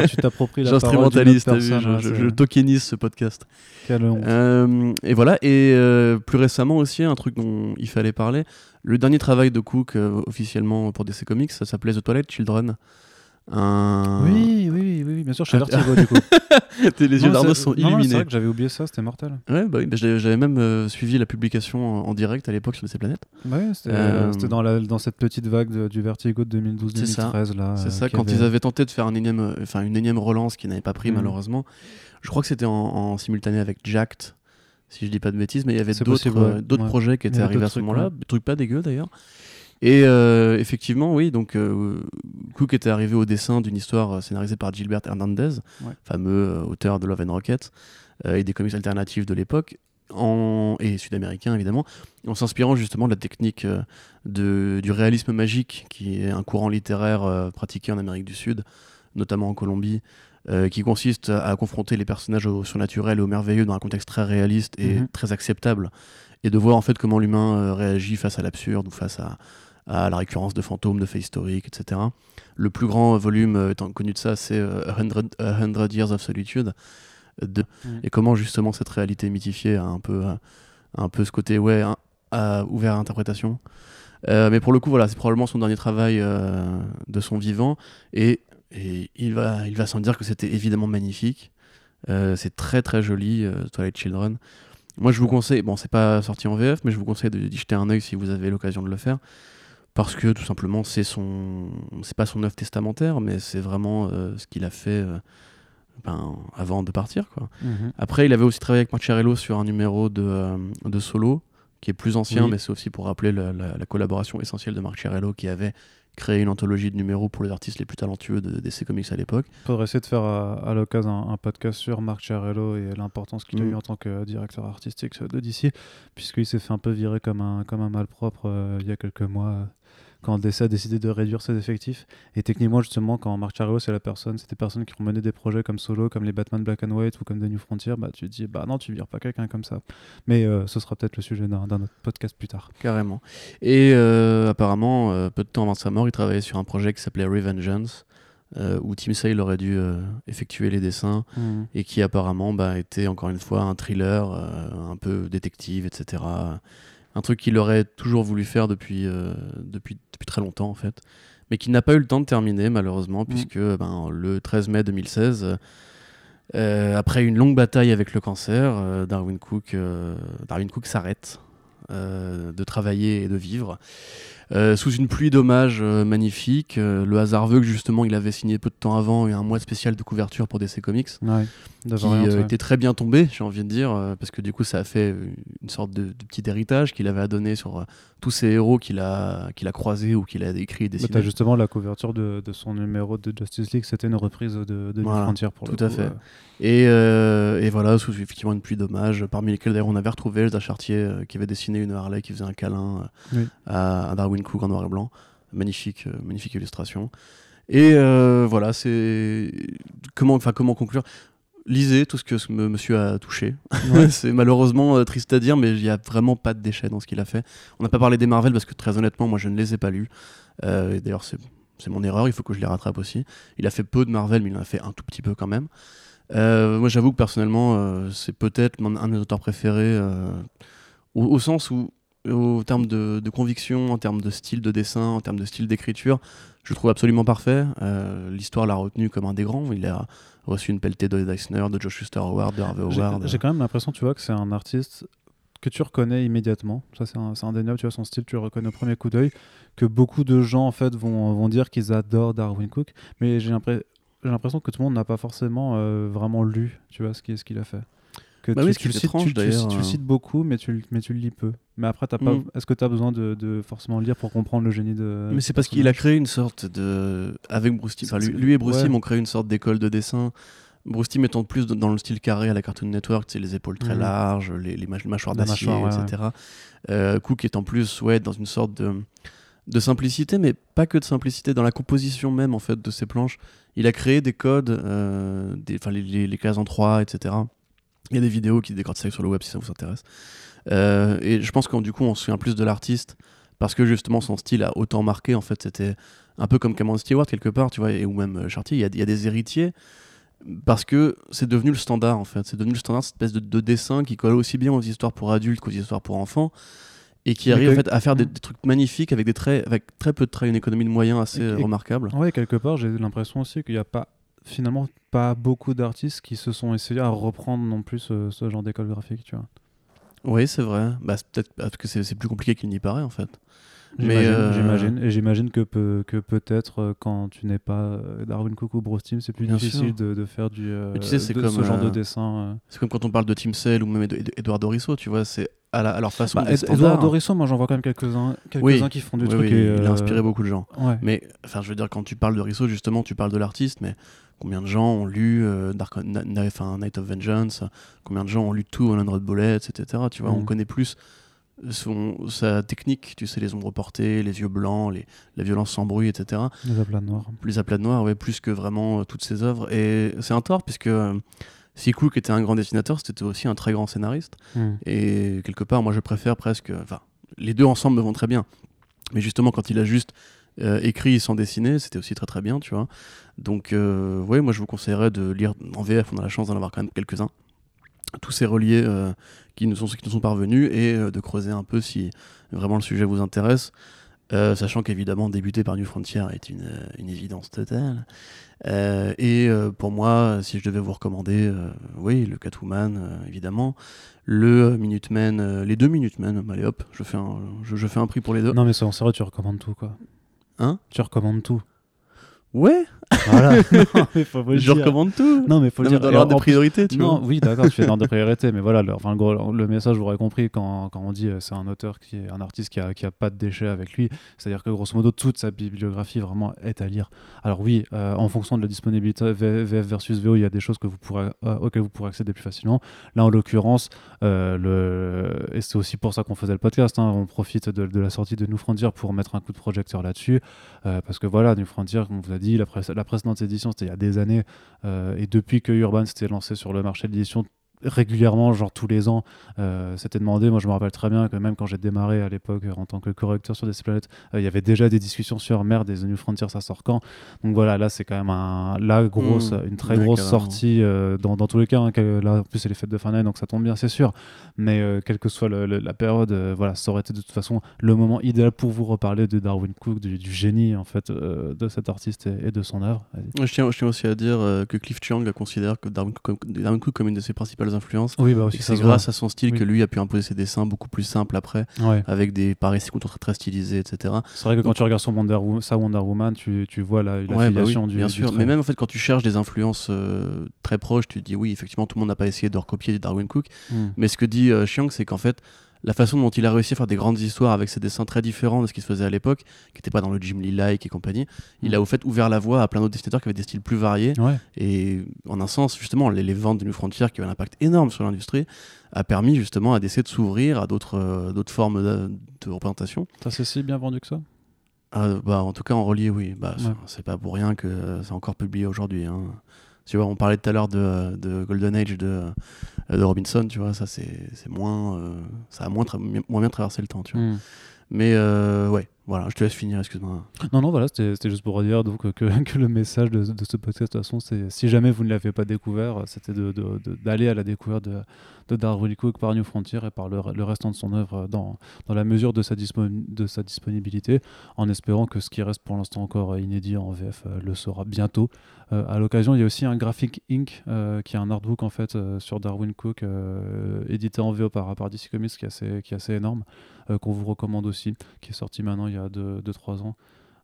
Tu t'appropries la J'instrumentalise, vu, je, je tokenise ce podcast. Quelle honte. Euh, et voilà, et euh, plus récemment aussi, un truc dont il fallait parler, le dernier travail de Cook officiellement pour DC Comics, ça s'appelait The Twilight Children. Un... Oui, oui, oui, oui, bien sûr, chez Ah, Vertigo du coup. T'es- les yeux Non, d'Arnaud c'est- sont non, non, C'est illuminés. vrai que j'avais oublié ça, c'était mortel. Ouais, bah oui, bah, j'avais même euh, suivi la publication en, en direct à l'époque sur DC Planète. Ouais, c'était Euh, c'était dans, dans cette petite vague de- du Vertigo de 2012-2013 là. C'est euh, ça, quand avait- ils avaient tenté de faire un énième, euh, enfin, une énième relance qui n'avait pas pris Mhm. malheureusement. Je crois que c'était en, en simultané avec Jacked, si je dis pas de bêtises, mais il y avait d'autres ouais. euh, Ouais. projets qui étaient arrivés à ce moment-là, des trucs pas dégueux d'ailleurs. Et euh, effectivement, oui, donc euh, Cook était arrivé au dessin d'une histoire euh, scénarisée par Gilbert Hernandez, Ouais. fameux auteur de Love and Rocket et des comics alternatifs de l'époque, en... et sud-américain évidemment, en s'inspirant justement de la technique de, du réalisme magique, qui est un courant littéraire pratiqué en Amérique du Sud, notamment en Colombie, euh, qui consiste à, confronter les personnages au surnaturel et au merveilleux dans un contexte très réaliste et Mhm. très acceptable, et de voir en fait comment l'humain euh, réagit face à l'absurde ou face à, à la récurrence de fantômes, de faits historiques, etc. Le plus grand volume euh, étant connu de ça, c'est euh, A Hundred- A Hundred Years of Solitude, de, Mhm. et comment justement cette réalité mythifiée a un peu, un peu ce côté ouais, un- ouvert à interprétation. Euh, mais pour le coup, voilà, c'est probablement son dernier travail de son vivant, et, et il va, il va sans dire que c'était évidemment magnifique. Euh, c'est très très joli, euh, Twilight Children. Moi, je vous conseille, bon, c'est pas sorti en VF, mais je vous conseille de- d'y jeter un œil si vous avez l'occasion de le faire, parce que tout simplement, c'est son, c'est pas son œuvre testamentaire, mais c'est vraiment euh, ce qu'il a fait euh, ben, avant de partir, quoi. Mhm. Après, il avait aussi travaillé avec Marcharello sur un numéro de, de solo, qui est plus ancien, Oui. mais c'est aussi pour rappeler la, la- la collaboration essentielle de Marcharello, qui avait créé une anthologie de numéros pour les artistes les plus talentueux de DC Comics à l'époque. Faudrait essayer de faire à, à l'occasion un, un podcast sur Marc Chiarello et l'importance qu'il a Mm. eu en tant que directeur artistique de DC, puisqu'il s'est fait un peu virer comme un, comme un malpropre euh, il y a quelques mois. Quand DC a décidé de réduire ses effectifs. Et techniquement, justement, quand Marc Chiarello, c'est la personne, c'est des personnes qui ont mené des projets comme Solo, comme les Batman Black and White ou comme The New Frontier, bah tu te dis, bah non, tu vires pas quelqu'un comme ça. Mais euh, ce sera peut-être le sujet d'un autre podcast plus tard. Carrément. Et euh, apparemment, euh, peu de temps avant sa mort, il travaillait sur un projet qui s'appelait Revengeance, euh, où Tim Sale aurait dû euh, effectuer les dessins, et qui apparemment bah, était encore une fois un thriller, euh, un peu détective, etc. Un truc qu'il aurait toujours voulu faire depuis, euh, depuis, depuis très longtemps en fait, mais qui n'a pas eu le temps de terminer malheureusement, puisque ben, le 13 mai 2016, euh, euh, après une longue bataille avec le cancer, euh, Darwin Cook, euh, Darwin Cook s'arrête euh, de travailler et de vivre. Euh, sous une pluie d'hommages euh, magnifiques. Euh, le hasard veut que justement il avait signé peu de temps avant un mois spécial de couverture pour DC Comics. Ouais, qui euh, était très bien tombé, j'ai envie de dire, euh, parce que du coup ça a fait une sorte de, de petit héritage qu'il avait à donner sur euh, tous ces héros qu'il a, qu'il a croisés ou qu'il a écrit et Bah, dessinés. t'as justement la couverture de, de son numéro de Justice League, c'était une reprise de, de Voilà, Frontier pour le tout à fait. euh. Et, euh, et voilà, sous effectivement une pluie d'hommages, parmi lesquels d'ailleurs on avait retrouvé Elsa Chartier euh, qui avait dessiné une Harley qui faisait un câlin euh, Oui. à, à Darwin Cook en noir et blanc. Magnifique, euh, magnifique illustration. Et euh, voilà, c'est comment, enfin comment conclure? Lisez tout ce que ce monsieur a touché. Ouais. c'est malheureusement euh, triste à dire, mais il n'y a vraiment pas de déchets dans ce qu'il a fait. On n'a pas parlé des Marvel parce que très honnêtement, moi je ne les ai pas lus. Euh, D'ailleurs, c'est mon erreur, il faut que je les rattrape aussi. Il a fait peu de Marvel, mais il en a fait un tout petit peu quand même. Euh, moi, j'avoue que personnellement, c'est peut-être un de mes auteurs préférés, au, au sens où, au terme de, de conviction, en termes de style de dessin, en termes de style d'écriture, je le trouve absolument parfait. L'histoire l'a retenu comme un des grands. Il a reçu une pelletée de Eisner, de Josh Schuster Howard, de Harvey Howard. J'ai quand même l'impression, tu vois, que c'est un artiste que tu reconnais immédiatement. Ça, c'est indéniable, tu vois, son style, tu le reconnais au premier coup d'œil. Que beaucoup de gens, en fait, vont, vont dire qu'ils adorent Darwin Cook. Mais j'ai l'impression que tout le monde n'a pas forcément euh, vraiment lu, tu vois, ce qu'il ce qu'il a fait. Que Bah tu, oui, le cites, tu, le euh. cites beaucoup, mais tu, mais tu le lis peu. Mais après, t'as pas, Mm. est-ce que tu as besoin de, de forcément le lire pour comprendre le génie de. Mais c'est parce qu'il a créé une sorte de. Avec Bruce Timm. Enfin, lui, et Bruce ouais. Timm ont créé une sorte d'école de dessin. Bruce Timm étant plus dans le style carré à la Cartoon Network, c'est les épaules très Mhm. larges, les, les mâch- mâchoires d'acier, mâchoire, ouais, etc. Euh, Cook est en plus ouais, dans une sorte de, de simplicité, mais pas que de simplicité, dans la composition même en fait de ses planches. Il a créé des codes, euh, des, enfin, les, les, les cases en 3, etc. Il y a des vidéos qui ça sur le web si ça vous intéresse. Euh, et je pense que du coup, on se souvient plus de l'artiste parce que justement son style a autant marqué. En fait, c'était un peu comme Cameron Stewart quelque part, tu vois, et, ou même euh, Chartier. Il y a, il y a des héritiers parce que c'est devenu le standard en fait. C'est devenu le standard, cette espèce de, de dessin qui colle aussi bien aux histoires pour adultes qu'aux histoires pour enfants et qui arrive en fait à faire des, Mm. des trucs magnifiques avec des traits, avec très peu de traits, une économie de moyens assez Et- et- remarquable. Ouais, quelque part, j'ai l'impression aussi qu'il n'y a pas finalement pas beaucoup d'artistes qui se sont essayés à reprendre non plus ce, ce genre d'école graphique, tu vois. Oui, c'est vrai. Bah, peut-être parce que c'est plus compliqué qu'il n'y paraît en fait. J'imagine, Mais, euh, j'imagine. Et j'imagine que, peu- que peut-être euh, quand tu n'es pas euh, Darwin Cook ou Bruce Timm, c'est plus Bien difficile de, de faire du, euh, tu sais, c'est de comme, ce genre de euh, dessin. euh. C'est comme quand on parle de Tim Sale ou même Ed- Ed- Eduardo Risso, tu vois, c'est à, la- à leur façon. Bah. Edouard Dorisso, moi j'en vois quand même quelques-uns quelques Oui. qui font du Oui, truc. oui, et, Il a euh, inspiré beaucoup de gens. Ouais. Mais enfin, je veux dire, quand tu parles de Risso, justement, tu parles de l'artiste, mais combien de gens ont lu euh, Dark, enfin, Night of Vengeance Combien de gens ont lu tout One Hundred Bullets, etc. Tu vois, on Mhm. connaît plus son, sa technique, tu sais, les ombres portées, les yeux blancs, les, la violence sans bruit, etc. Les aplats noirs. Les aplats noirs, ouais, plus que vraiment euh, toutes ses œuvres. Et c'est un tort, puisque euh, si Cook était un grand dessinateur, c'était aussi un très grand scénariste. Hmm. Et quelque part, moi, je préfère presque. Enfin, les deux ensemble me vont très bien. Mais justement, quand il a juste euh, écrit sans dessiner, c'était aussi très très bien, tu vois. Donc, euh, ouais, moi, je vous conseillerais de lire en VF. On a la chance d'en avoir quand même quelques-uns. Tous ces reliés euh, qui nous sont sont parvenus et euh, de creuser un peu si vraiment le sujet vous intéresse. Sachant qu'évidemment, débuter par New Frontier est une, une évidence totale. Et pour moi, si je devais vous recommander, oui, le Catwoman, évidemment, le Minuteman, euh, les deux Minutemen, allez hop, je fais un, je fais un prix pour les deux. Non, mais c'est en sérieux, tu recommandes tout, quoi. Hein? Tu recommandes tout. Ouais, Voilà. non, mais faut pas le je dire. recommande tout. Non, mais faut le Non, mais dire. dans l'ordre plus- priorités, tu Non, vois. oui, d'accord, tu fais dans des priorités, mais voilà, le, enfin, le, gros- le message, vous aurez compris quand, quand on dit euh, c'est un auteur qui est un artiste qui a, qui a pas de déchets avec lui, c'est-à-dire que grosso modo toute sa bibliographie vraiment est à lire. Alors oui, euh, en fonction de la disponibilité VF versus VO, il y a des choses que vous pourrez, euh, auxquelles vous pourrez accéder plus facilement. Là, en l'occurrence, le... et c'est aussi pour ça qu'on faisait le podcast, hein, on profite de, de la sortie de New Frontier pour mettre un coup de projecteur là-dessus, parce que voilà, New Frontier, comme on vous a dit, la, pré- la précédente édition, c'était il y a des années, euh, et depuis que Urban s'était lancé sur le marché de l'édition régulièrement, genre tous les ans, euh, c'était demandé. Moi, je me rappelle très bien que même quand j'ai démarré à l'époque euh, en tant que correcteur sur des planètes, euh, il y avait déjà des discussions sur merde, des The New Frontier, ça sort quand? Donc voilà, là, c'est quand même un, la grosse, Mmh. une très grosse carrément. sortie euh, dans, dans tous les cas. hein, là, en plus, c'est les fêtes de fin d'année, donc ça tombe bien, c'est sûr. Mais quelle que soit le- le- la période, voilà, ça aurait été de toute façon le moment idéal pour vous reparler de Darwin Cook, du, du génie en fait de cet artiste et, et de son œuvre. Je tiens, je tiens aussi à dire que Cliff Chiang considère que Darwin Cook, Darwin Cook comme une de ses principales influences. Oui, bah c'est grâce à son style Oui. que lui a pu imposer ses dessins beaucoup plus simples après. Ouais. avec des pareils très, très stylisés, etc. C'est vrai que quand tu regardes son Wonder, Wo- sa Wonder Woman, tu, tu vois la, la Ouais, bah oui, du bien sûr. Mais même en fait, quand tu cherches des influences euh, très proches, tu te dis oui, effectivement, tout le monde n'a pas essayé de recopier Darwin Cook. Mm. Mais ce que dit euh, Chiang, c'est qu'en fait, la façon dont il a réussi à faire des grandes histoires avec ses dessins très différents de ce qui se faisait à l'époque, qui n'était pas dans le Jim Lee-like et compagnie, il Mm. a au fait ouvert la voie à plein d'autres dessinateurs qui avaient des styles plus variés. Ouais. Et en un sens, justement, les, les ventes de New Frontier, qui avaient un impact énorme sur l'industrie, a permis justement à DC de s'ouvrir à d'autres euh, d'autres formes de, de représentation. Ça c'est si bien vendu que ça? Ah, bah, en tout cas, en relié, oui. Bah, c'est- Ouais. C'est pas pour rien que euh, c'est encore publié aujourd'hui. hein. Tu vois, on parlait tout à l'heure de, de Golden Age de, de Robinson, tu vois, ça c'est moins. euh, ça a moins, moins bien traversé le temps, tu vois. Mm. Mais euh, ouais, voilà, je te laisse finir, excuse-moi. Non, non, voilà, c'était juste pour dire donc, que, que le message de, de ce podcast, de toute façon, c'est si jamais vous ne l'avez pas découvert, c'était d'aller à la découverte de, Darwin Cook par New Frontier et par le, le restant de son œuvre dans, dans la mesure de sa, de sa disponibilité, en espérant que ce qui reste pour l'instant encore inédit en VF euh, le sera bientôt. Euh, à l'occasion, il y a aussi un Graphic Inc., euh, qui est un artbook en fait euh, sur Darwin Cook, édité en VO par, par DC Comics, qui est assez, qui est assez énorme, qu'on vous recommande aussi, qui est sorti maintenant il y a 2-3 ans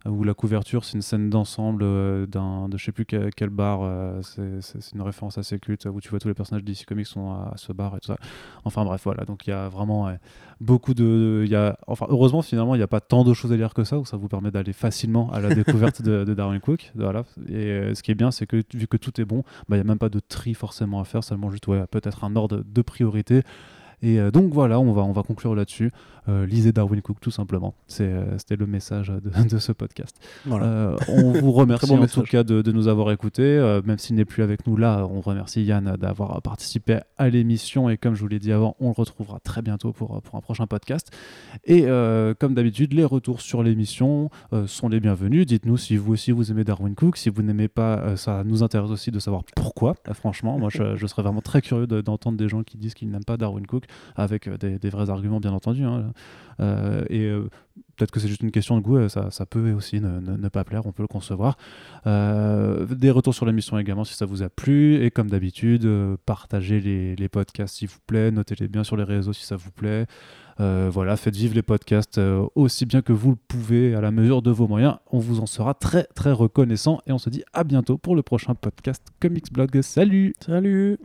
euh, où la couverture c'est une scène d'ensemble euh, d'un de je sais plus quel, quel bar euh, c'est- une référence assez culte où tu vois tous les personnages DC Comics sont à, à ce bar et tout ça. Enfin bref voilà donc il y a vraiment beaucoup de il y a enfin heureusement finalement il n'y a pas tant de choses à lire que ça où ça vous permet d'aller facilement à la découverte de, de Darwin Cook voilà. Et ce qui est bien c'est que vu que tout est bon bah, il n'y a même pas de tri forcément à faire seulement juste ouais, peut-être un ordre de priorité et euh, donc voilà, on va, on va conclure là-dessus. Euh, lisez Darwin Cook tout simplement. Euh, C'était le message de, de ce podcast. Voilà. On vous remercie bon en tout cas de, de nous avoir écoutés. Même s'il n'est plus avec nous là, on remercie Yann d'avoir participé à l'émission. Et comme je vous l'ai dit avant, on le retrouvera très bientôt pour, pour un prochain podcast. Et euh, comme d'habitude, les retours sur l'émission euh, sont les bienvenus. Dites-nous si vous aussi vous aimez Darwin Cook. Si vous n'aimez pas, euh, ça nous intéresse aussi de savoir pourquoi. Franchement, moi je, je serais vraiment très curieux de- d'entendre des gens qui disent qu'ils n'aiment pas Darwin Cook avec euh, des, vrais arguments, bien entendu. hein. Euh, et euh, peut-être que c'est juste une question de goût, ça, ça peut aussi ne, pas plaire, on peut le concevoir. Des retours sur l'émission également si ça vous a plu. Et comme d'habitude, partagez les, podcasts s'il vous plaît, notez-les bien sur les réseaux si ça vous plaît. Voilà, faites vivre les podcasts aussi bien que vous le pouvez à la mesure de vos moyens. On vous en sera très très reconnaissant et on se dit à bientôt pour le prochain podcast Comics Blog. Salut Salut